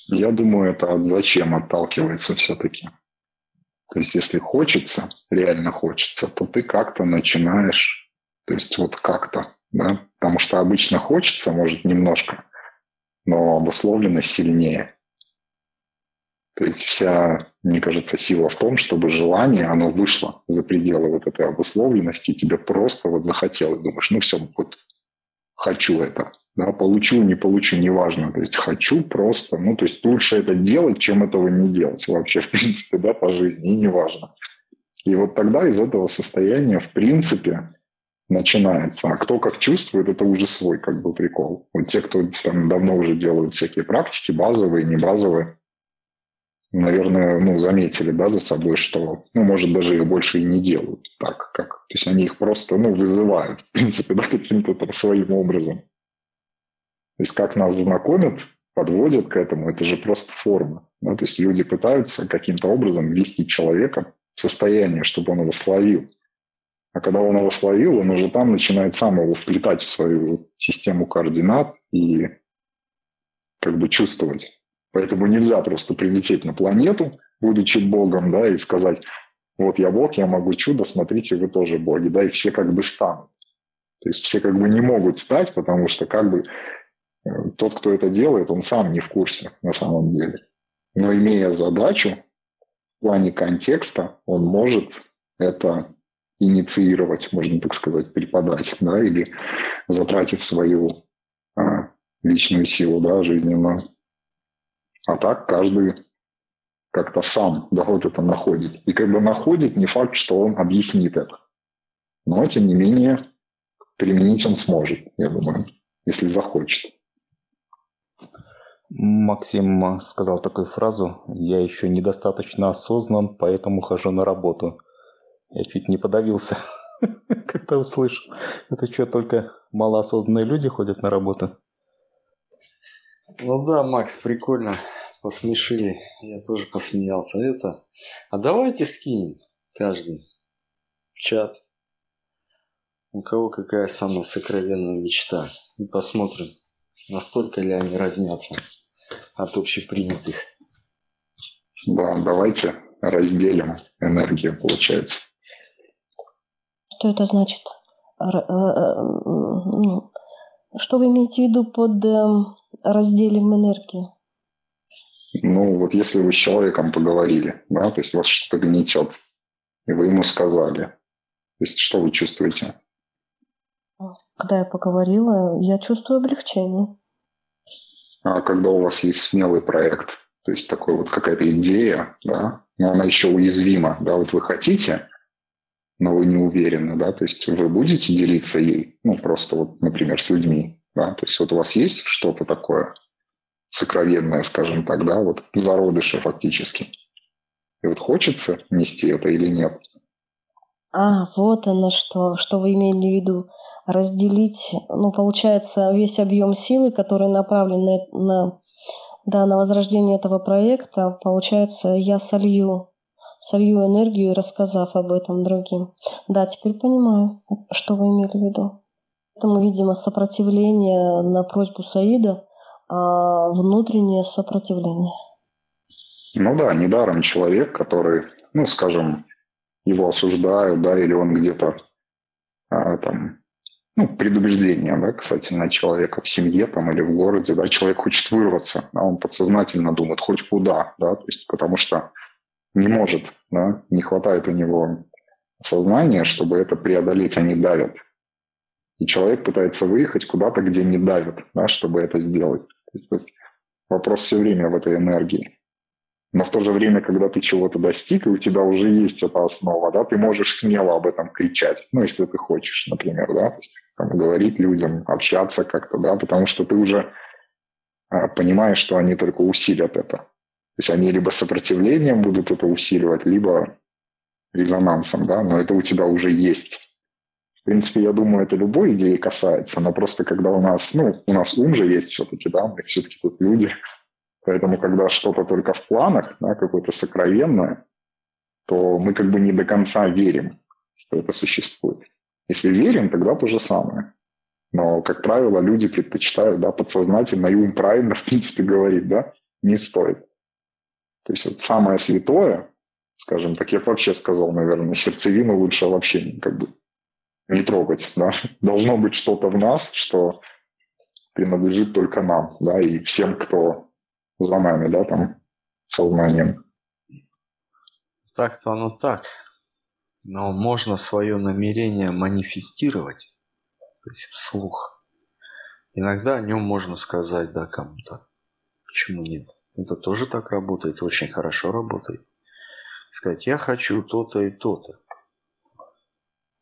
Я думаю, это от зачем отталкивается все-таки. То есть, если хочется, реально хочется, то ты как-то начинаешь, то есть вот как-то, да, потому что обычно хочется, может, немножко, но обусловленность сильнее. То есть вся, мне кажется, сила в том, чтобы желание, оно вышло за пределы вот этой обусловленности, и тебе просто вот захотелось. Думаешь, ну все, вот хочу это. Да, получу, не получу, неважно. То есть хочу просто, ну, то есть лучше это делать, чем этого не делать вообще, в принципе, да, по жизни, и неважно. И вот тогда из этого состояния, в принципе, начинается. А кто как чувствует, это уже свой как бы прикол. Вот те, кто там давно уже делают всякие практики, базовые, не базовые, наверное, ну, заметили, да, за собой, что, ну, может, даже их больше и не делают так, как, то есть они их просто, ну, вызывают, в принципе, да, каким-то своим образом. То есть как нас знакомят, подводят к этому, это же просто форма. Да? То есть люди пытаются каким-то образом ввести человека в состояние, чтобы он его словил. А когда он его словил, он уже там начинает сам его вплетать в свою систему координат и как бы чувствовать. Поэтому нельзя просто прилететь на планету, будучи Богом, да, и сказать, вот я Бог, я могу чудо, смотрите, вы тоже боги, да, и все как бы станут. То есть все как бы не могут стать, потому что как бы э, тот, кто это делает, он сам не в курсе на самом деле. Но имея задачу в плане контекста, он может это инициировать, можно так сказать, преподать, да, или затратив свою а, личную силу, да, жизненную. А так каждый как-то сам, да, вот это находит. И бы находит, не факт, что он объяснит это. Но, тем не менее, применить он сможет, я думаю, если захочет. Максим сказал такую фразу «Я еще недостаточно осознан, поэтому хожу на работу». Я чуть не подавился, когда услышал. Это что, только малоосознанные люди ходят на работу? Ну да, Макс, прикольно. Посмешили. Я тоже посмеялся. Это. А давайте скинем каждый в чат. У кого какая самая сокровенная мечта. И посмотрим, настолько ли они разнятся от общепринятых. Да, давайте разделим энергию, получается. Что это значит? Э, э, ну, что вы имеете в виду под эм, разделим энергию? Ну, вот если вы с человеком поговорили, да, то есть вас что-то гнетет, и вы ему сказали, то есть что вы чувствуете? Когда я поговорила, я чувствую облегчение. А когда у вас есть смелый проект, то есть такой вот какая-то идея, да, но она еще уязвима, да, вот вы хотите, но вы не уверены, да, то есть вы будете делиться ей, ну, просто вот, например, с людьми, да, то есть вот у вас есть что-то такое сокровенное, скажем так, да, вот зародыши фактически. И вот хочется нести это или нет? А, вот оно что, что вы имели в виду. Разделить, ну, получается, весь объем силы, который направлен на, на, да, на возрождение этого проекта, получается, я солью, солью энергию, рассказав об этом другим. Да, теперь понимаю, что вы имели в виду. Поэтому, видимо, сопротивление на просьбу Саида, а внутреннее сопротивление. Ну да, недаром человек, который, ну, скажем, его осуждают, да, или он где-то а, там, ну, предубеждение, да, касательно человека в семье там или в городе, да, человек хочет вырваться, а он подсознательно думает, хоть куда, да, то есть потому что не может, да, не хватает у него сознания, чтобы это преодолеть, они давят. И человек пытается выехать куда-то, где не давят, да, чтобы это сделать. То есть, то есть вопрос все время в этой энергии. Но в то же время, когда ты чего-то достиг, и у тебя уже есть эта основа, да, ты можешь смело об этом кричать, ну, если ты хочешь, например, да, то есть там, говорить людям, общаться как-то, да, потому что ты уже а, понимаешь, что они только усилят это. То есть они либо сопротивлением будут это усиливать, либо резонансом, да, но это у тебя уже есть. В принципе, я думаю, это любой идеи касается, но просто когда у нас, ну, у нас ум же есть все-таки, да, мы все-таки тут люди, Поэтому, когда что-то только в планах, да, какое-то сокровенное, то мы как бы не до конца верим, что это существует. Если верим, тогда то же самое. Но, как правило, люди предпочитают, да, подсознательно, и ум правильно, в принципе, говорит, да, не стоит. То есть вот самое святое, скажем так, я бы вообще сказал, наверное, сердцевину лучше вообще как бы не трогать, да. Должно быть что-то в нас, что принадлежит только нам, да, и всем, кто за нами, да, там, сознанием. Так-то оно так. Но можно свое намерение манифестировать, то есть вслух. Иногда о нем можно сказать, да, кому-то. Почему нет? Это тоже так работает, очень хорошо работает. Сказать, я хочу то-то и то-то.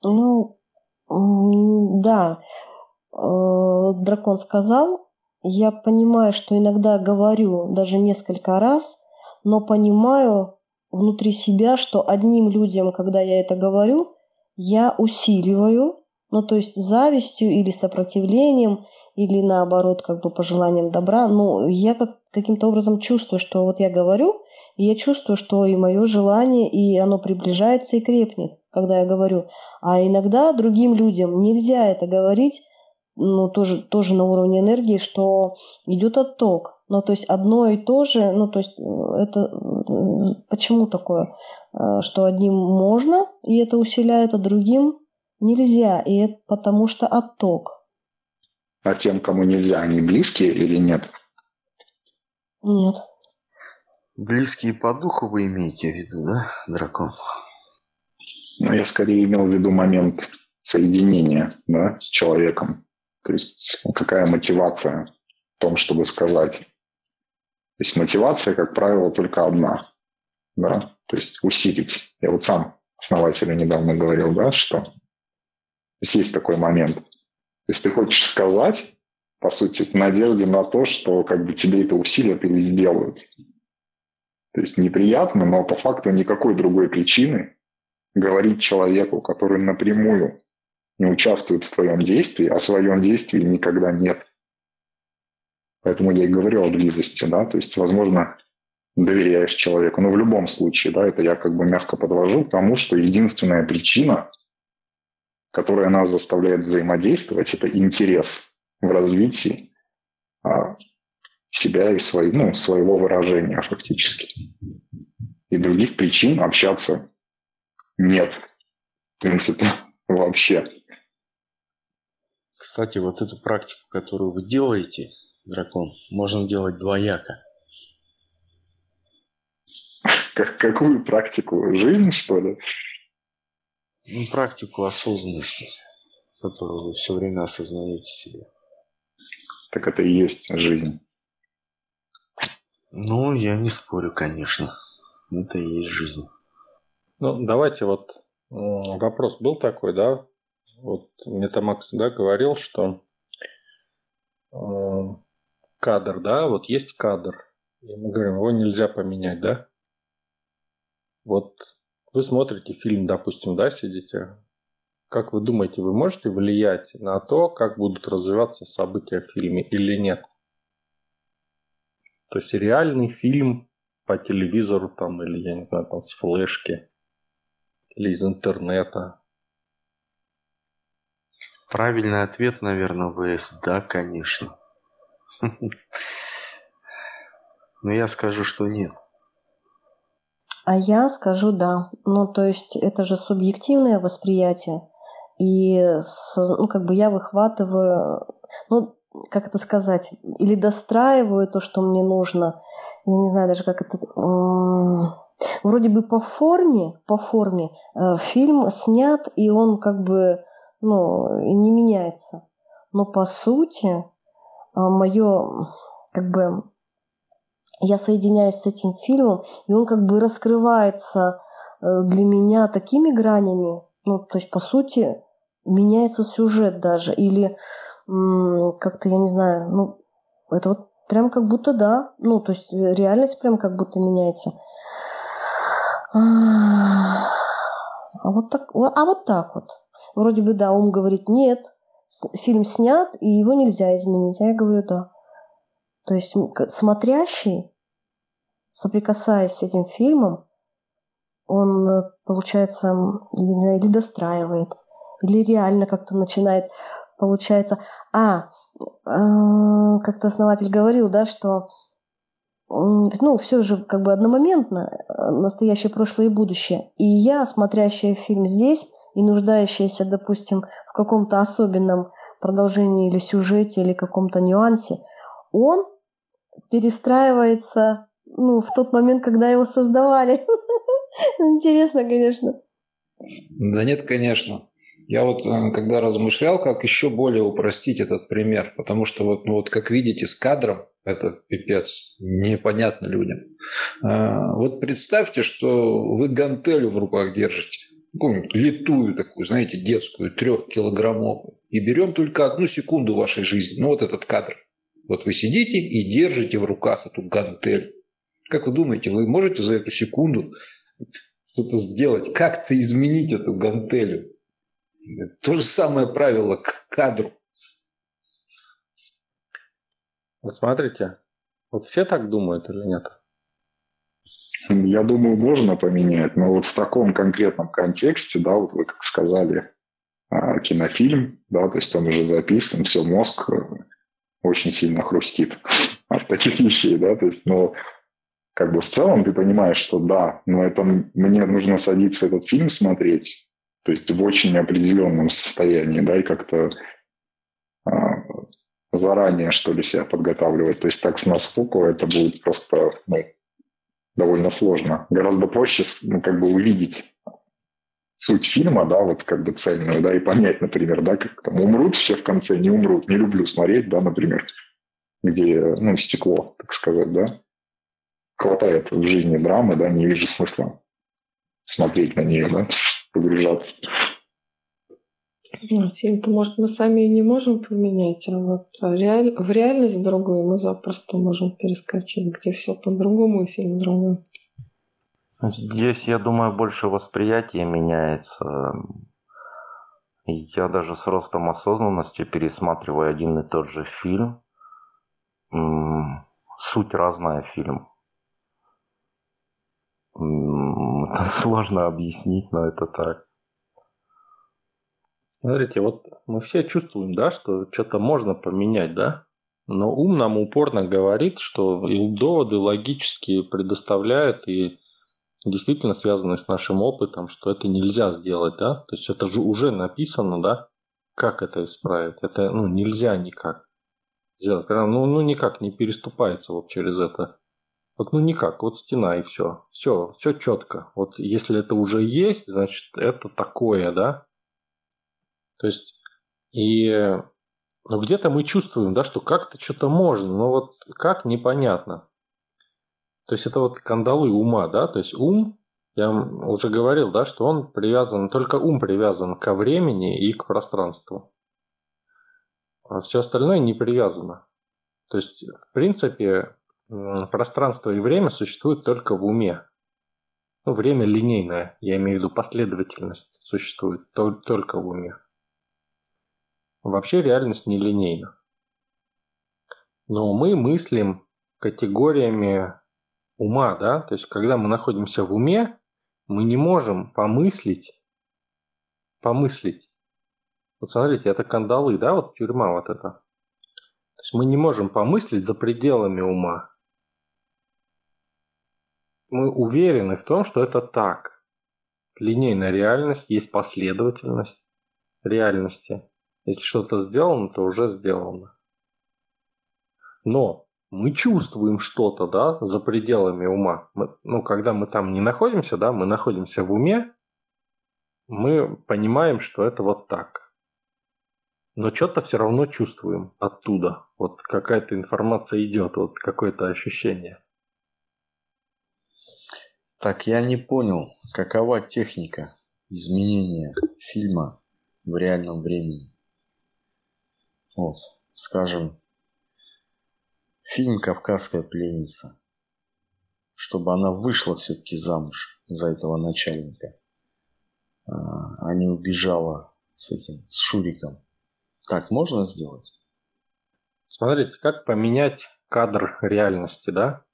Ну, да. Э, дракон сказал, я понимаю, что иногда говорю даже несколько раз, но понимаю внутри себя, что одним людям, когда я это говорю, я усиливаю, ну то есть завистью или сопротивлением, или наоборот как бы пожеланием добра. Но я как, каким-то образом чувствую, что вот я говорю, и я чувствую, что и мое желание, и оно приближается и крепнет, когда я говорю. А иногда другим людям нельзя это говорить, ну, тоже, тоже на уровне энергии, что идет отток. Ну, то есть одно и то же, ну, то есть э, это э, почему такое, э, что одним можно, и это усиляет, а другим нельзя, и это потому что отток. А тем, кому нельзя, они близкие или нет? Нет. Близкие по духу вы имеете в виду, да, дракон? Ну, я скорее имел в виду момент соединения да, с человеком. То есть какая мотивация в том, чтобы сказать. То есть мотивация, как правило, только одна. Да? То есть усилить. Я вот сам основателю недавно говорил, да, что то есть, есть такой момент. есть ты хочешь сказать, по сути, в надежде на то, что как бы тебе это усилят или сделают. То есть неприятно, но по факту никакой другой причины говорить человеку, который напрямую не участвует в твоем действии, о своем действии никогда нет. Поэтому я и говорю о близости, да, то есть, возможно, доверяешь человеку, но в любом случае, да, это я как бы мягко подвожу к тому, что единственная причина, которая нас заставляет взаимодействовать, это интерес в развитии а, себя и свои, ну, своего выражения фактически. И других причин общаться нет, в принципе, вообще. Кстати, вот эту практику, которую вы делаете, дракон, можно делать двояко. Как, какую практику? Жизнь, что ли? Ну, практику осознанности, которую вы все время осознаете себе. Так это и есть жизнь. Ну, я не спорю, конечно. Это и есть жизнь. Ну, давайте вот вопрос был такой, да? Вот Метамакс, да, говорил, что э, кадр, да, вот есть кадр, и мы говорим, его нельзя поменять, да? Вот вы смотрите фильм, допустим, да, сидите. Как вы думаете, вы можете влиять на то, как будут развиваться события в фильме или нет? То есть реальный фильм по телевизору там, или, я не знаю, там с флешки, или из интернета. Правильный ответ, наверное, ВС. Да, конечно. Но я скажу, что нет. А я скажу да. Ну, то есть это же субъективное восприятие. И ну, как бы я выхватываю, ну, как это сказать, или достраиваю то, что мне нужно. Я не знаю даже, как это... Вроде бы по форме, по форме э, фильм снят, и он как бы ну, не меняется. Но по сути, э, мое как бы я соединяюсь с этим фильмом, и он как бы раскрывается э, для меня такими гранями, ну, то есть, по сути, меняется сюжет даже, или как-то, я не знаю, ну, это вот прям как будто да, ну, то есть э, реальность прям как будто меняется. А вот так, а вот так вот. Вроде бы да, ум говорит нет, фильм снят, и его нельзя изменить. А я говорю да. То есть смотрящий, соприкасаясь с этим фильмом, он, э, получается, не знаю, или достраивает, или реально как-то начинает, получается... А, э, как-то основатель говорил, да, что ну, все же как бы одномоментно, э, настоящее, прошлое и будущее. И я, смотрящая фильм здесь и нуждающаяся, допустим, в каком-то особенном продолжении или сюжете, или каком-то нюансе, он перестраивается ну, в тот момент, когда его создавали. Интересно, конечно. Да нет, конечно. Я вот э, когда размышлял, как еще более упростить этот пример, потому что вот, ну вот как видите с кадром, это пипец, непонятно людям. А, вот представьте, что вы гантелю в руках держите, какую-нибудь литую такую, знаете, детскую, трехкилограммовую, и берем только одну секунду вашей жизни, ну вот этот кадр. Вот вы сидите и держите в руках эту гантель. Как вы думаете, вы можете за эту секунду что-то сделать, как-то изменить эту гантелю? То же самое правило к кадру. Вот смотрите, вот все так думают или нет? Я думаю, можно поменять, но вот в таком конкретном контексте, да, вот вы как сказали, а, кинофильм, да, то есть он уже записан, все, мозг очень сильно хрустит от таких вещей, да, то есть, но как бы в целом ты понимаешь, что да, но это мне нужно садиться этот фильм смотреть, то есть в очень определенном состоянии, да, и как-то а, заранее, что ли, себя подготавливать. То есть так с наскоку это будет просто ну, довольно сложно. Гораздо проще ну, как бы увидеть суть фильма, да, вот как бы цельную, да, и понять, например, да, как там умрут все в конце, не умрут, не люблю смотреть, да, например, где, ну, стекло, так сказать, да. Хватает в жизни драмы, да, не вижу смысла смотреть на нее, да, погружаться. Ну, фильм-то, может, мы сами и не можем поменять, а вот реаль... в реальность другую мы запросто можем перескочить, где все по-другому и фильм другой. Здесь, я думаю, больше восприятие меняется. Я даже с ростом осознанности пересматриваю один и тот же фильм. Суть разная фильм. Это сложно объяснить, но это так. Смотрите, вот мы все чувствуем, да, что что-то можно поменять, да? Но ум нам упорно говорит, что и доводы логические предоставляют и действительно связаны с нашим опытом, что это нельзя сделать, да? То есть это же уже написано, да? Как это исправить? Это ну, нельзя никак сделать. Ну, ну никак не переступается вот через это. Вот ну никак, вот стена и все. Все, все четко. Вот если это уже есть, значит это такое, да? То есть, и ну, где-то мы чувствуем, да, что как-то что-то можно, но вот как непонятно. То есть это вот кандалы ума, да, то есть ум, я уже говорил, да, что он привязан, только ум привязан ко времени и к пространству. А все остальное не привязано. То есть, в принципе, пространство и время существуют только в уме. Ну, время линейное, я имею в виду последовательность существует только в уме. Вообще реальность нелинейна. Но мы мыслим категориями ума, да, то есть когда мы находимся в уме, мы не можем помыслить, помыслить. Вот смотрите, это кандалы, да, вот тюрьма вот эта. То есть мы не можем помыслить за пределами ума. Мы уверены в том, что это так. Линейная реальность, есть последовательность реальности. Если что-то сделано, то уже сделано. Но мы чувствуем что-то, да, за пределами ума. Мы, ну, когда мы там не находимся, да, мы находимся в уме, мы понимаем, что это вот так. Но что-то все равно чувствуем оттуда. Вот какая-то информация идет, вот какое-то ощущение. Так, я не понял, какова техника изменения фильма в реальном времени. Вот, скажем, фильм «Кавказская пленница», чтобы она вышла все-таки замуж за этого начальника, а, а не убежала с этим, с Шуриком. Так можно сделать? Смотрите, как поменять кадр реальности, да?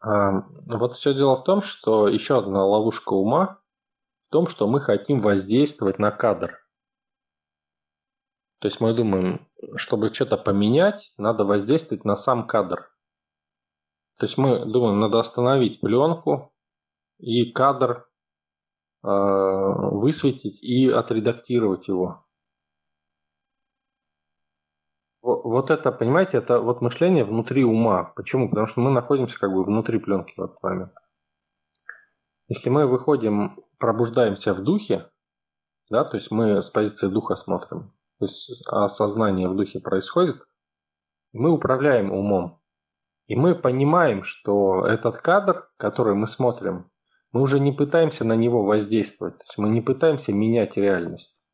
А, вот все дело в том, что еще одна ловушка ума в том, что мы хотим воздействовать на кадр. То есть мы думаем, чтобы что-то поменять, надо воздействовать на сам кадр. То есть мы думаем, надо остановить пленку и кадр э, высветить и отредактировать его. Вот это, понимаете, это вот мышление внутри ума. Почему? Потому что мы находимся как бы внутри пленки в этот момент. Если мы выходим, пробуждаемся в духе, да, то есть мы с позиции духа смотрим, то есть осознание в духе происходит, мы управляем умом. И мы понимаем, что этот кадр, который мы смотрим, мы уже не пытаемся на него воздействовать, то есть мы не пытаемся менять реальность.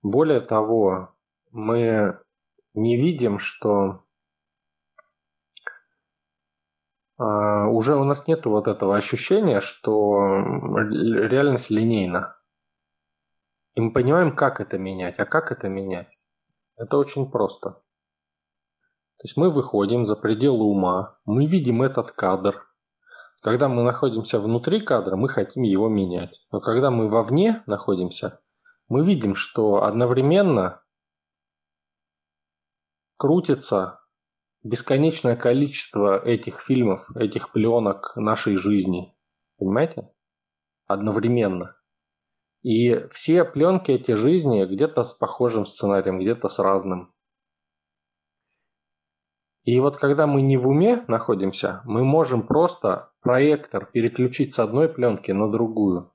Более того, мы не видим, что а, уже у нас нет вот этого ощущения, что реальность линейна. И мы понимаем, как это менять. А как это менять? Это очень просто. То есть мы выходим за пределы ума, мы видим этот кадр. Когда мы находимся внутри кадра, мы хотим его менять. Но когда мы вовне находимся, мы видим, что одновременно крутится бесконечное количество этих фильмов, этих пленок нашей жизни. Понимаете? Одновременно. И все пленки эти жизни где-то с похожим сценарием, где-то с разным. И вот когда мы не в уме находимся, мы можем просто проектор переключить с одной пленки на другую.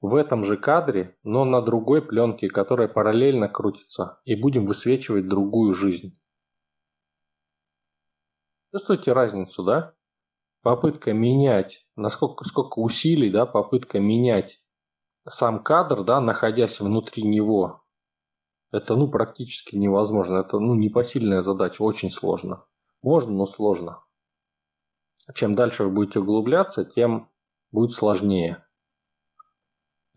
В этом же кадре, но на другой пленке, которая параллельно крутится, и будем высвечивать другую жизнь. Чувствуете разницу, да? Попытка менять, насколько сколько усилий, да, попытка менять сам кадр, да, находясь внутри него, это ну практически невозможно. Это ну непосильная задача, очень сложно. Можно, но сложно. Чем дальше вы будете углубляться, тем будет сложнее.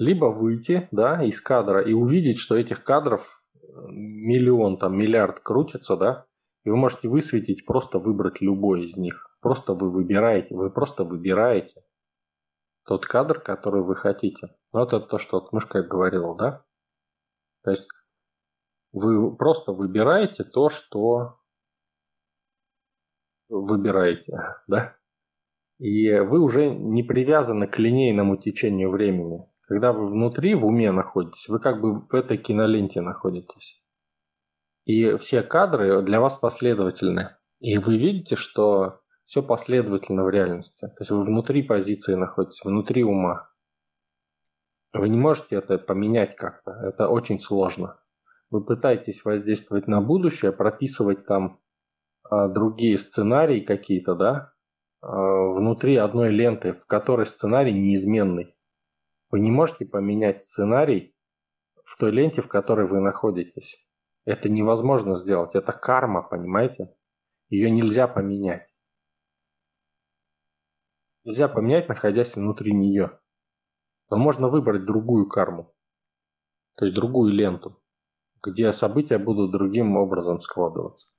Либо выйти да, из кадра и увидеть, что этих кадров миллион, там, миллиард крутится, да, и вы можете высветить, просто выбрать любой из них. Просто вы выбираете, вы просто выбираете тот кадр, который вы хотите. Вот это то, что вот мышка говорила, да? То есть вы просто выбираете то, что выбираете, да? И вы уже не привязаны к линейному течению времени. Когда вы внутри, в уме находитесь, вы как бы в этой киноленте находитесь. И все кадры для вас последовательны. И вы видите, что все последовательно в реальности. То есть вы внутри позиции находитесь, внутри ума. Вы не можете это поменять как-то. Это очень сложно. Вы пытаетесь воздействовать на будущее, прописывать там а, другие сценарии какие-то, да, а, внутри одной ленты, в которой сценарий неизменный. Вы не можете поменять сценарий в той ленте, в которой вы находитесь. Это невозможно сделать. Это карма, понимаете? Ее нельзя поменять. Нельзя поменять, находясь внутри нее. Но можно выбрать другую карму. То есть другую ленту, где события будут другим образом складываться.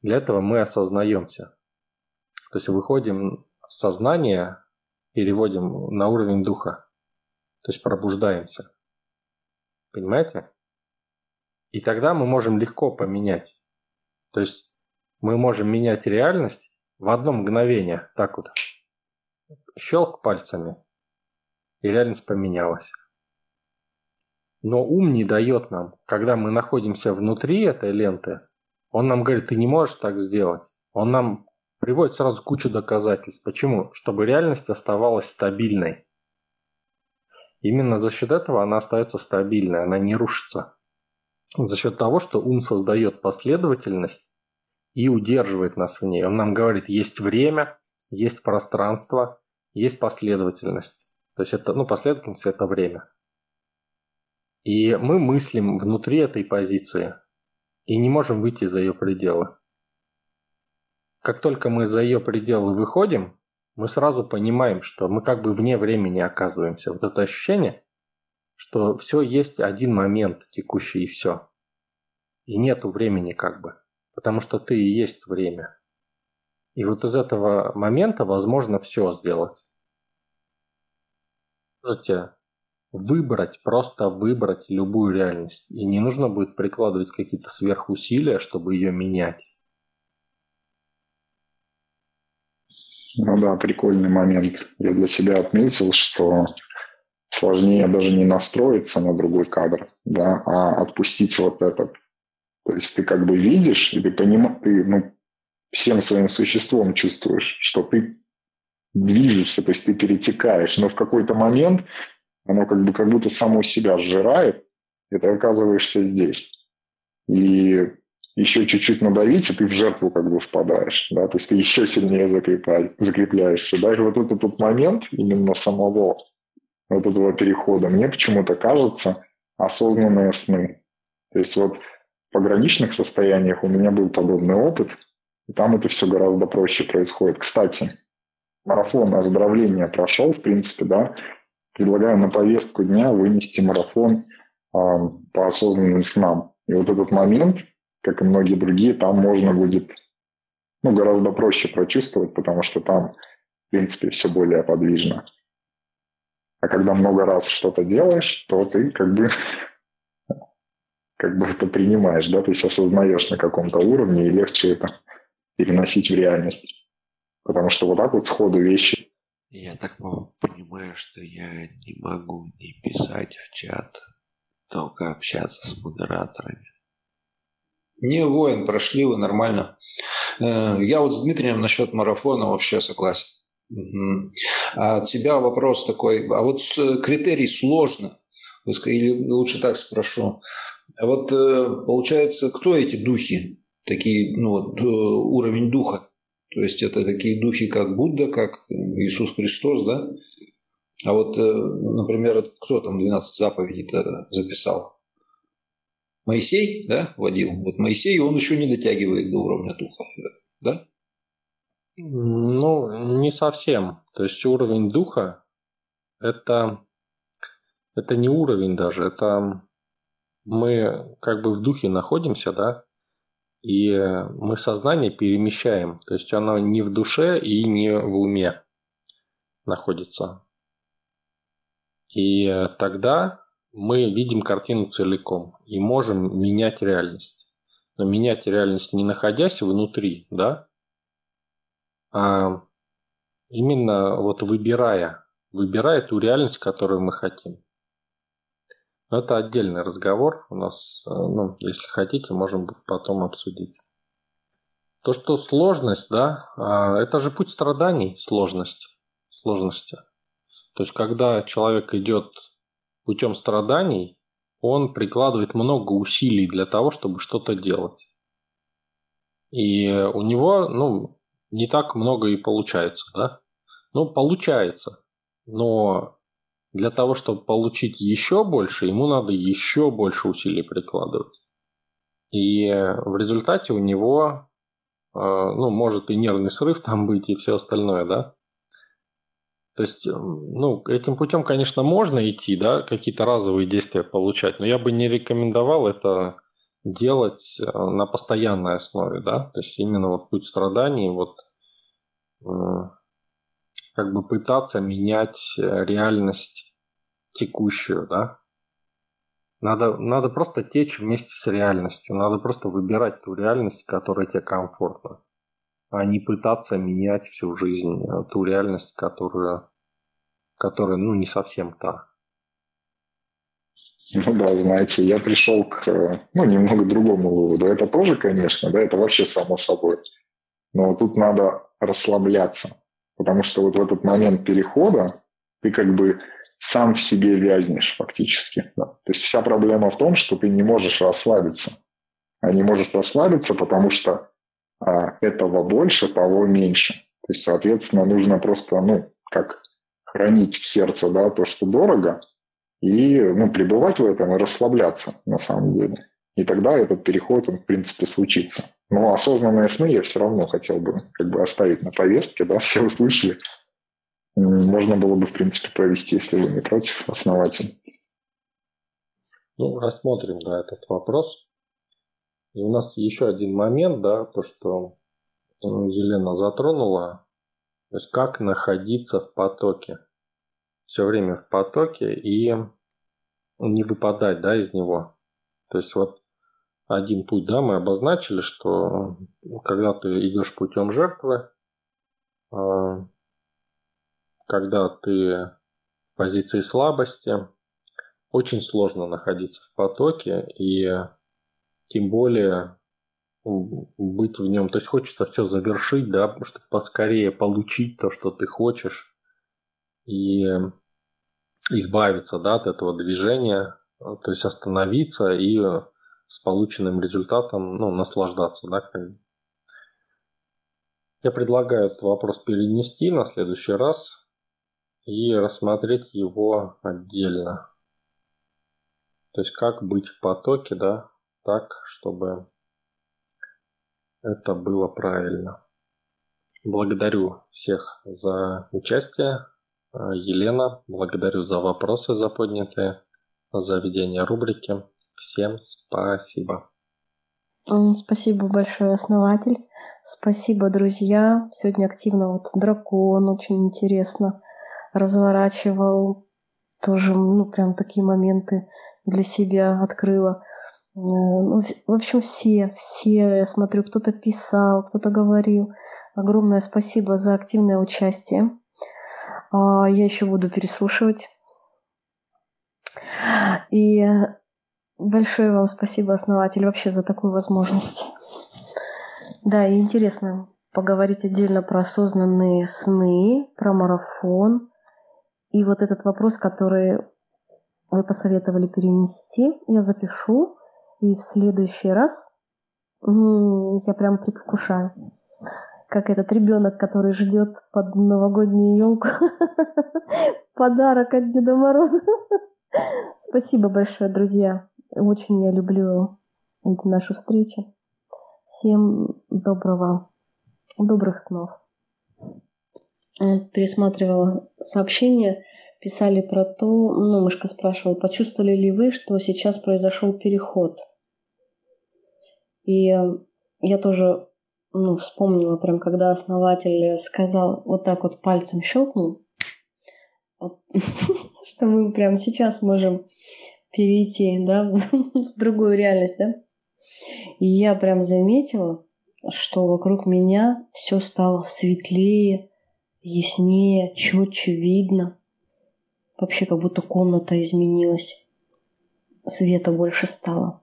Для этого мы осознаемся. То есть выходим в сознание, переводим на уровень духа. То есть пробуждаемся. Понимаете? И тогда мы можем легко поменять. То есть мы можем менять реальность в одно мгновение. Так вот. Щелк пальцами. И реальность поменялась. Но ум не дает нам, когда мы находимся внутри этой ленты, он нам говорит, ты не можешь так сделать. Он нам приводит сразу кучу доказательств. Почему? Чтобы реальность оставалась стабильной. Именно за счет этого она остается стабильной, она не рушится за счет того, что ум создает последовательность и удерживает нас в ней. Он нам говорит, есть время, есть пространство, есть последовательность. То есть это, ну, последовательность – это время. И мы мыслим внутри этой позиции и не можем выйти за ее пределы. Как только мы за ее пределы выходим, мы сразу понимаем, что мы как бы вне времени оказываемся. Вот это ощущение, что все есть один момент текущий и все. И нету времени как бы, потому что ты и есть время. И вот из этого момента возможно все сделать. Можете выбрать, просто выбрать любую реальность. И не нужно будет прикладывать какие-то сверхусилия, чтобы ее менять. Ну да, прикольный момент. Я для себя отметил, что сложнее даже не настроиться на другой кадр, да, а отпустить вот этот. То есть ты как бы видишь, и ты понимаешь, ты ну, всем своим существом чувствуешь, что ты движешься, то есть ты перетекаешь, но в какой-то момент оно как бы как будто само себя сжирает, и ты оказываешься здесь. И еще чуть-чуть надавить, и ты в жертву как бы впадаешь, да, то есть ты еще сильнее закрепляешься. Даже вот этот вот момент именно самого вот этого перехода, мне почему-то кажется осознанные сны. То есть вот в пограничных состояниях у меня был подобный опыт, и там это все гораздо проще происходит. Кстати, марафон оздоровления прошел, в принципе, да, предлагаю на повестку дня вынести марафон э, по осознанным снам. И вот этот момент, как и многие другие, там можно будет ну, гораздо проще прочувствовать, потому что там, в принципе, все более подвижно. А когда много раз что-то делаешь, то ты как бы как бы это принимаешь, да, то есть осознаешь на каком-то уровне и легче это переносить в реальность. Потому что вот так вот сходу вещи. Я так понимаю, что я не могу не писать в чат, только общаться с модераторами. Не, воин, прошли вы нормально. Э, я вот с Дмитрием насчет марафона вообще согласен. А от тебя вопрос такой, а вот критерий сложно, или лучше так спрошу. А вот э, получается, кто эти духи, такие, ну вот, э, уровень духа? То есть это такие духи, как Будда, как Иисус Христос, да? А вот, э, например, кто там 12 заповедей-то записал? Моисей, да, водил? Вот Моисей, он еще не дотягивает до уровня духа, да? Ну, не совсем. То есть уровень духа – это, это не уровень даже, это мы как бы в духе находимся, да, и мы сознание перемещаем. То есть оно не в душе и не в уме находится. И тогда мы видим картину целиком и можем менять реальность. Но менять реальность не находясь внутри, да, а именно вот выбирая, выбирая ту реальность, которую мы хотим. Но это отдельный разговор у нас, э, ну, если хотите, можем потом обсудить. То, что сложность, да, а, это же путь страданий, сложность, сложности. То есть, когда человек идет путем страданий, он прикладывает много усилий для того, чтобы что-то делать. И у него, ну, не так много и получается, да? Ну, получается. Но для того, чтобы получить еще больше, ему надо еще больше усилий прикладывать. И в результате у него, э, ну, может и нервный срыв там быть, и все остальное, да? То есть, ну, этим путем, конечно, можно идти, да, какие-то разовые действия получать, но я бы не рекомендовал это делать э, на постоянной основе, да, то есть именно вот путь страданий, вот э, как бы пытаться менять э, реальность текущую, да. Надо, надо просто течь вместе с реальностью, надо просто выбирать ту реальность, которая тебе комфортна а не пытаться менять всю жизнь э, ту реальность, которая, которая ну, не совсем та. Ну да, знаете, я пришел к ну, немного другому выводу. Это тоже, конечно, да, это вообще само собой. Но тут надо расслабляться, потому что вот в этот момент перехода ты как бы сам в себе вязнешь фактически. Да. То есть вся проблема в том, что ты не можешь расслабиться. А не можешь расслабиться, потому что а этого больше, того меньше. То есть, соответственно, нужно просто, ну, как хранить в сердце, да, то, что дорого, и, ну, пребывать в этом и расслабляться, на самом деле. И тогда этот переход, он, в принципе, случится. Но осознанные сны я все равно хотел бы как бы оставить на повестке, да, все услышали. Можно было бы, в принципе, провести, если вы не против, основатель. Ну, рассмотрим, да, этот вопрос. И у нас еще один момент, да, то, что Елена затронула, то есть как находиться в потоке. Все время в потоке и не выпадать, да, из него. То есть вот один путь, да, мы обозначили, что когда ты идешь путем жертвы, а, когда ты в позиции слабости, очень сложно находиться в потоке и тем более быть в нем. То есть хочется все завершить, да, чтобы поскорее получить то, что ты хочешь, и избавиться да, от этого движения, то есть остановиться и с полученным результатом ну, наслаждаться. Да, Я предлагаю этот вопрос перенести на следующий раз и рассмотреть его отдельно. То есть как быть в потоке, да, так, чтобы это было правильно. Благодарю всех за участие. Елена, благодарю за вопросы за поднятые, за ведение рубрики. Всем спасибо. Спасибо большое, основатель. Спасибо, друзья. Сегодня активно вот дракон очень интересно разворачивал. Тоже, ну, прям такие моменты для себя открыла. Э, ну, в общем, все, все, я смотрю, кто-то писал, кто-то говорил. Огромное спасибо за активное участие. А, я еще буду переслушивать. И большое вам спасибо, основатель, вообще за такую возможность. Да, и интересно поговорить отдельно про осознанные сны, про марафон. И вот этот вопрос, который вы посоветовали перенести, я запишу. И в следующий раз я прям предвкушаю, как этот ребенок, который ждет под новогоднюю елку подарок от Деда Мороза. Спасибо большое, друзья. Очень я люблю эти наши встречи. Всем доброго, добрых снов. Пересматривала сообщение, писали про то, ну, мышка спрашивала, почувствовали ли вы, что сейчас произошел переход? И я тоже ну, вспомнила прям, когда основатель сказал, вот так вот пальцем щелкнул, что мы прямо сейчас можем перейти, да, в другую реальность, да. И я прям заметила, что вокруг меня все стало светлее, яснее, четче видно. Вообще как будто комната изменилась. Света больше стало.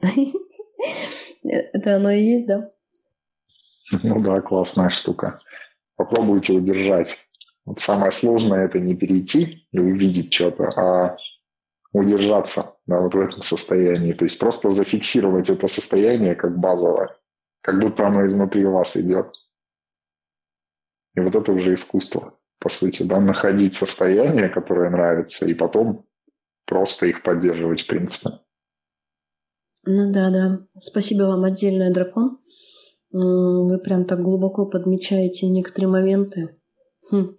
Это оно и есть, да? Ну да, классная штука. Попробуйте удержать. Вот самое сложное это не перейти и увидеть что-то, а удержаться да, вот в этом состоянии. То есть просто зафиксировать это состояние как базовое, как будто оно изнутри вас идет. И вот это уже искусство, по сути, да, находить состояние, которое нравится, и потом просто их поддерживать, в принципе. Ну да, да. Спасибо вам отдельное, дракон. Вы прям так глубоко подмечаете некоторые моменты. Хм.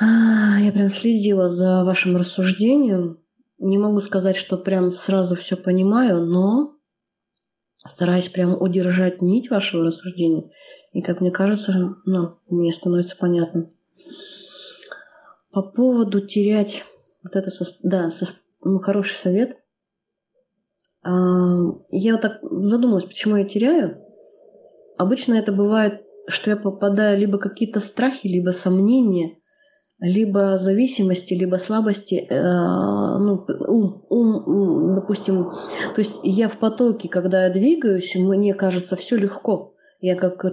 А, я прям следила за вашим рассуждением. Не могу сказать, что прям сразу все понимаю, но стараюсь прям удержать нить вашего рассуждения. И, как мне кажется, ну, мне становится понятно. По поводу терять вот это, со... да, со... ну, хороший совет. Я вот так задумалась, почему я теряю. Обычно это бывает, что я попадаю либо какие-то страхи, либо сомнения, либо зависимости, либо слабости, э, ну, ум, ум, допустим, то есть я в потоке, когда я двигаюсь, мне кажется, все легко. Я как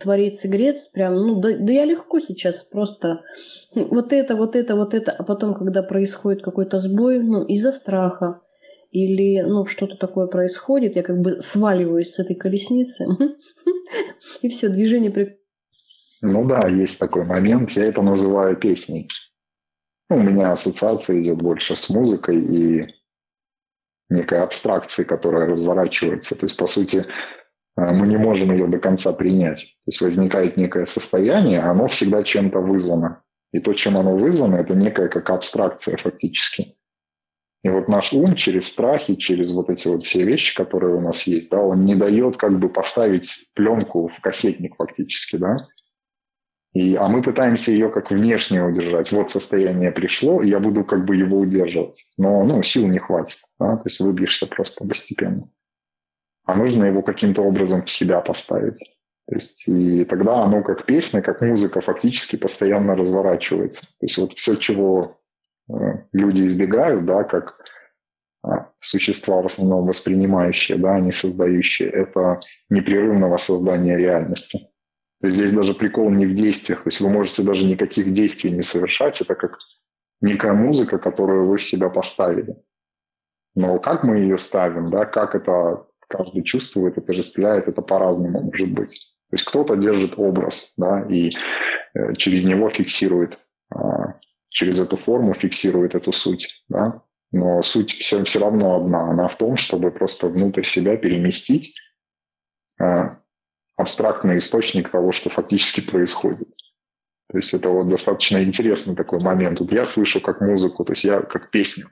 творец игрец, прям, ну, да, да я легко сейчас просто вот это, вот это, вот это, а потом, когда происходит какой-то сбой, ну, из-за страха, или ну, что-то такое происходит, я как бы сваливаюсь с этой колесницы, и все, движение... При... Ну да, есть такой момент, я это называю песней. Ну, у меня ассоциация идет больше с музыкой и некой абстракцией, которая разворачивается. То есть, по сути, э, мы не можем ее до конца принять. То есть возникает некое состояние, оно всегда чем-то вызвано. И то, чем оно вызвано, это некая как абстракция фактически. И вот наш ум через страхи, через вот эти вот все вещи, которые у нас есть, да, он не дает как бы поставить пленку в кассетник фактически, да. И, а мы пытаемся ее как внешне удержать. Вот состояние пришло, и я буду как бы его удерживать. Но ну, сил не хватит, да, то есть выбьешься просто постепенно. А нужно его каким-то образом в себя поставить. То есть, и тогда оно как песня, как музыка фактически постоянно разворачивается. То есть вот все, чего люди избегают, да, как а, существа в основном воспринимающие, да, а не создающие, это непрерывного создания реальности. То есть здесь даже прикол не в действиях, то есть вы можете даже никаких действий не совершать, это как некая музыка, которую вы в себя поставили. Но как мы ее ставим, да, как это каждый чувствует, отождествляет, это по-разному может быть. То есть кто-то держит образ, да, и э, через него фиксирует а, через эту форму фиксирует эту суть. Да? Но суть все, все равно одна. Она в том, чтобы просто внутрь себя переместить э, абстрактный источник того, что фактически происходит. То есть это вот достаточно интересный такой момент. Вот я слышу как музыку, то есть я как песню.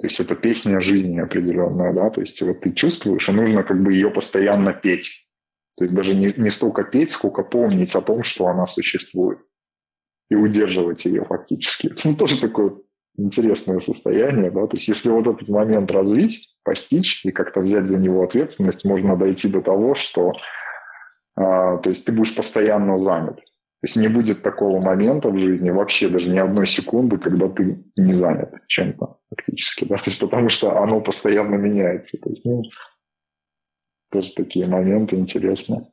То есть это песня жизни определенная, да, то есть вот ты чувствуешь, и нужно как бы ее постоянно петь. То есть даже не, не столько петь, сколько помнить о том, что она существует и удерживать ее фактически. Ну, тоже такое интересное состояние, да, то есть если вот этот момент развить, постичь и как-то взять за него ответственность, можно дойти до того, что а, то есть ты будешь постоянно занят. То есть не будет такого момента в жизни, вообще даже ни одной секунды, когда ты не занят чем-то фактически, да, то есть потому что оно постоянно меняется. То есть, ну, тоже такие моменты интересные.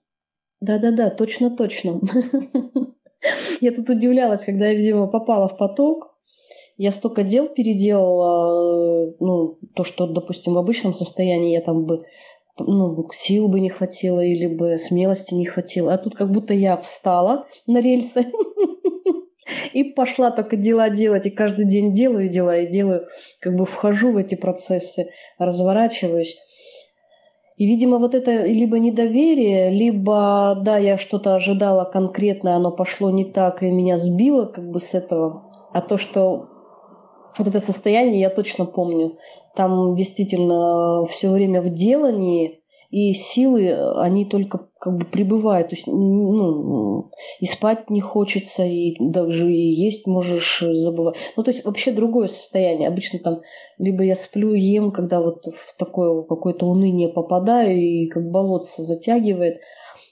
Да-да-да, точно-точно. Я тут удивлялась, когда я, видимо, попала в поток. Я столько дел переделала, э, ну, то, что, допустим, в обычном состоянии я там бы ну, сил бы не хватило или бы смелости не хватило. А тут как будто я встала на рельсы и пошла только дела делать. И каждый день делаю дела и делаю, как бы вхожу в эти процессы, разворачиваюсь. И, видимо, вот это либо недоверие, либо, да, я что-то ожидала конкретно, оно пошло не так, и меня сбило как бы с этого. А то, что вот это состояние я точно помню. Там действительно все время в делании, и силы, они только как бы прибывают. То есть, ну, и спать не хочется, и даже и есть можешь забывать. Ну, то есть вообще другое состояние. Обычно там либо я сплю, ем, когда вот в такое какое-то уныние попадаю, и как болотце затягивает.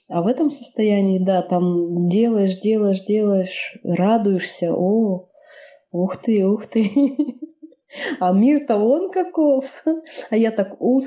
А в этом состоянии, да, там делаешь, делаешь, делаешь, радуешься, о, ух ты, ух ты. А мир-то он каков. А я так уз